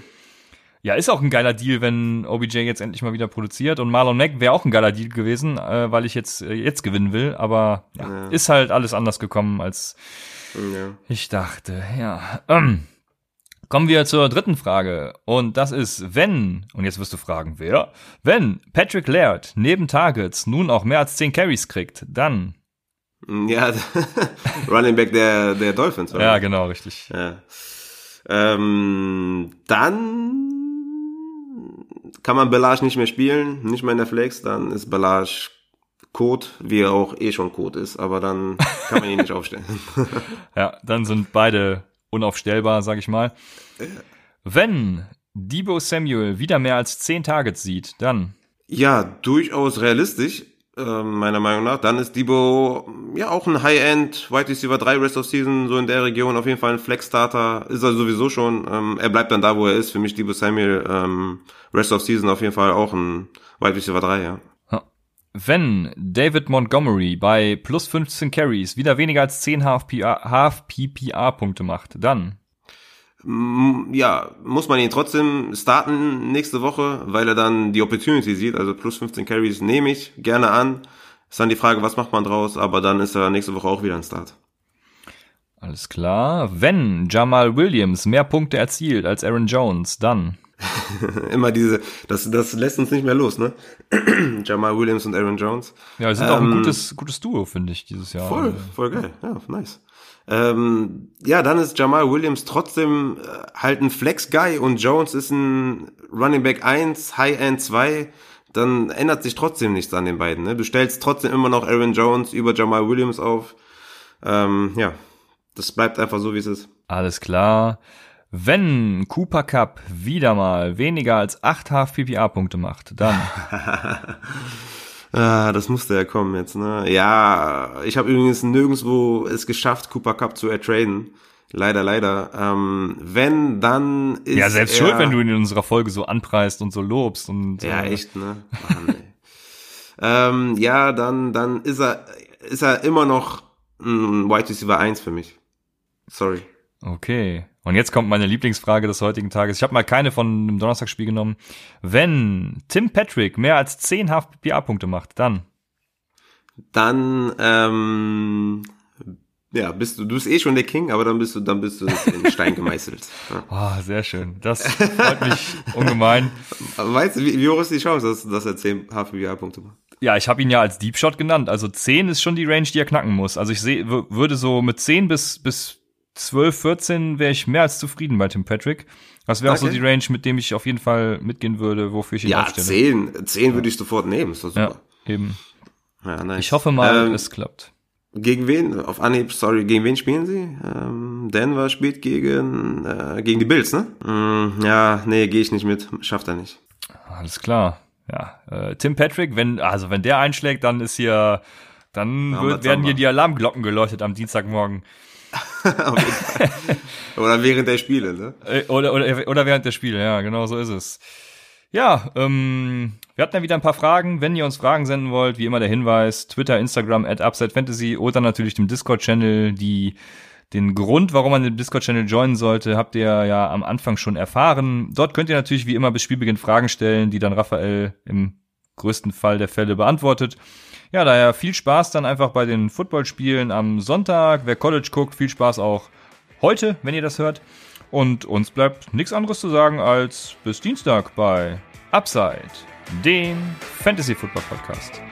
Ja, ist auch ein geiler Deal, wenn OBJ jetzt endlich mal wieder produziert. Und Marlon Mack wäre auch ein geiler Deal gewesen, äh, weil ich jetzt, äh, jetzt gewinnen will. Aber ja, Ja. ist halt alles anders gekommen, als Ja. ich dachte. Ja. Ähm. Kommen wir zur dritten Frage. Und das ist, wenn, und jetzt wirst du fragen, wer? Wenn Patrick Laird neben Targets nun auch mehr als 10 Carries kriegt, dann. Ja, Running Back der, der Dolphins. oder? Ja, genau, richtig. Ja. Ähm, dann kann man Belage nicht mehr spielen, nicht mehr in der Flex, dann ist Belage Code, wie er auch eh schon Code ist, aber dann kann man ihn nicht aufstellen. Ja, dann sind beide unaufstellbar, sag ich mal. Wenn Debo Samuel wieder mehr als 10 Targets sieht, dann. ja, durchaus realistisch, äh, meiner Meinung nach. Dann ist Debo ja auch ein High-End Wide Receiver 3 Rest of Season, so in der Region, auf jeden Fall ein Flex-Starter, ist er sowieso schon. Ähm, er bleibt dann da, wo er ist. Für mich Debo Samuel ähm, Rest of Season auf jeden Fall auch ein Wide Receiver 3, ja. Wenn David Montgomery bei plus 15 Carries wieder weniger als 10 Half-PPA-Punkte macht, dann. Ja, muss man ihn trotzdem starten nächste Woche, weil er dann die Opportunity sieht. Also plus 15 Carries nehme ich gerne an. Ist dann die Frage, was macht man draus, aber dann ist er nächste Woche auch wieder ein Start. Alles klar. Wenn Jamal Williams mehr Punkte erzielt als Aaron Jones, dann. Immer diese, das, das lässt uns nicht mehr los, ne? Jamal Williams und Aaron Jones. Ja, sind auch ein Ähm, gutes, gutes Duo, finde ich, dieses Jahr. Voll, voll geil. Ja, nice. Ähm, ja, dann ist Jamal Williams trotzdem äh, halt ein Flex-Guy und Jones ist ein Running Back 1, High-End 2. Dann ändert sich trotzdem nichts an den beiden. Ne? Du stellst trotzdem immer noch Aaron Jones über Jamal Williams auf. Ähm, ja, das bleibt einfach so, wie es ist. Alles klar. Wenn Cooper Cup wieder mal weniger als 8 Half-PPA-Punkte macht, dann. Ah, das musste ja kommen jetzt, ne? Ja, ich habe übrigens nirgendwo es geschafft, Cooper Cup zu ertraden. Leider, leider. Ähm, wenn, dann ist ja, selbst er, schuld, wenn du ihn in unserer Folge so anpreist und so lobst und. Ja, äh, echt, ne? Mann, ähm, ja, dann, dann ist er, ist er immer noch ein Wide Receiver 1 für mich. Sorry. Okay. Und jetzt kommt meine Lieblingsfrage des heutigen Tages. Ich habe mal keine von dem Donnerstagsspiel genommen. Wenn Tim Patrick mehr als 10 Half-PPA-Punkte macht, dann. Dann, ähm, ja, bist du, du bist eh schon der King, aber dann bist du, dann bist du in Stein gemeißelt. Ja. Oh, sehr schön. Das freut mich ungemein. Weißt du, wie, wie hoch ist die Chance, dass, dass er 10 HPBA-Punkte macht? Ja, ich habe ihn ja als Deep Shot genannt. Also 10 ist schon die Range, die er knacken muss. Also ich seh, würde so mit 10 bis, bis 12, 14 wäre ich mehr als zufrieden bei Tim Patrick. Das wäre okay. auch so die Range, mit dem ich auf jeden Fall mitgehen würde, wofür ich ihn ja, aufstelle. 10, 10 würde ich sofort nehmen. Ist doch super. Ja, eben. Ja, nice. Ich hoffe mal, ähm, es klappt. Gegen wen? Auf Anhieb, sorry, gegen wen spielen sie? Ähm, Denver spielt gegen, äh, gegen die Bills, ne? Mm, ja, nee, gehe ich nicht mit. Schafft er nicht. Alles klar. Ja, äh, Tim Patrick, wenn, also wenn der einschlägt, dann ist hier, dann wird, werden hier die Alarmglocken geleuchtet am Dienstagmorgen. oder während der Spiele, ne? Äh, oder, oder, oder während der Spiele, ja, genau so ist es. Ja, ähm, wir hatten ja wieder ein paar Fragen. Wenn ihr uns Fragen senden wollt, wie immer der Hinweis, Twitter, Instagram, at UpsideFantasy oder natürlich dem Discord-Channel, die den Grund, warum man den Discord-Channel joinen sollte, habt ihr ja am Anfang schon erfahren. Dort könnt ihr natürlich wie immer bis Spielbeginn Fragen stellen, die dann Raphael im größten Fall der Fälle beantwortet. Ja, daher viel Spaß dann einfach bei den Footballspielen am Sonntag. Wer College guckt, viel Spaß auch heute, wenn ihr das hört. Und uns bleibt nichts anderes zu sagen als bis Dienstag bei Upside, dem Fantasy Football Podcast.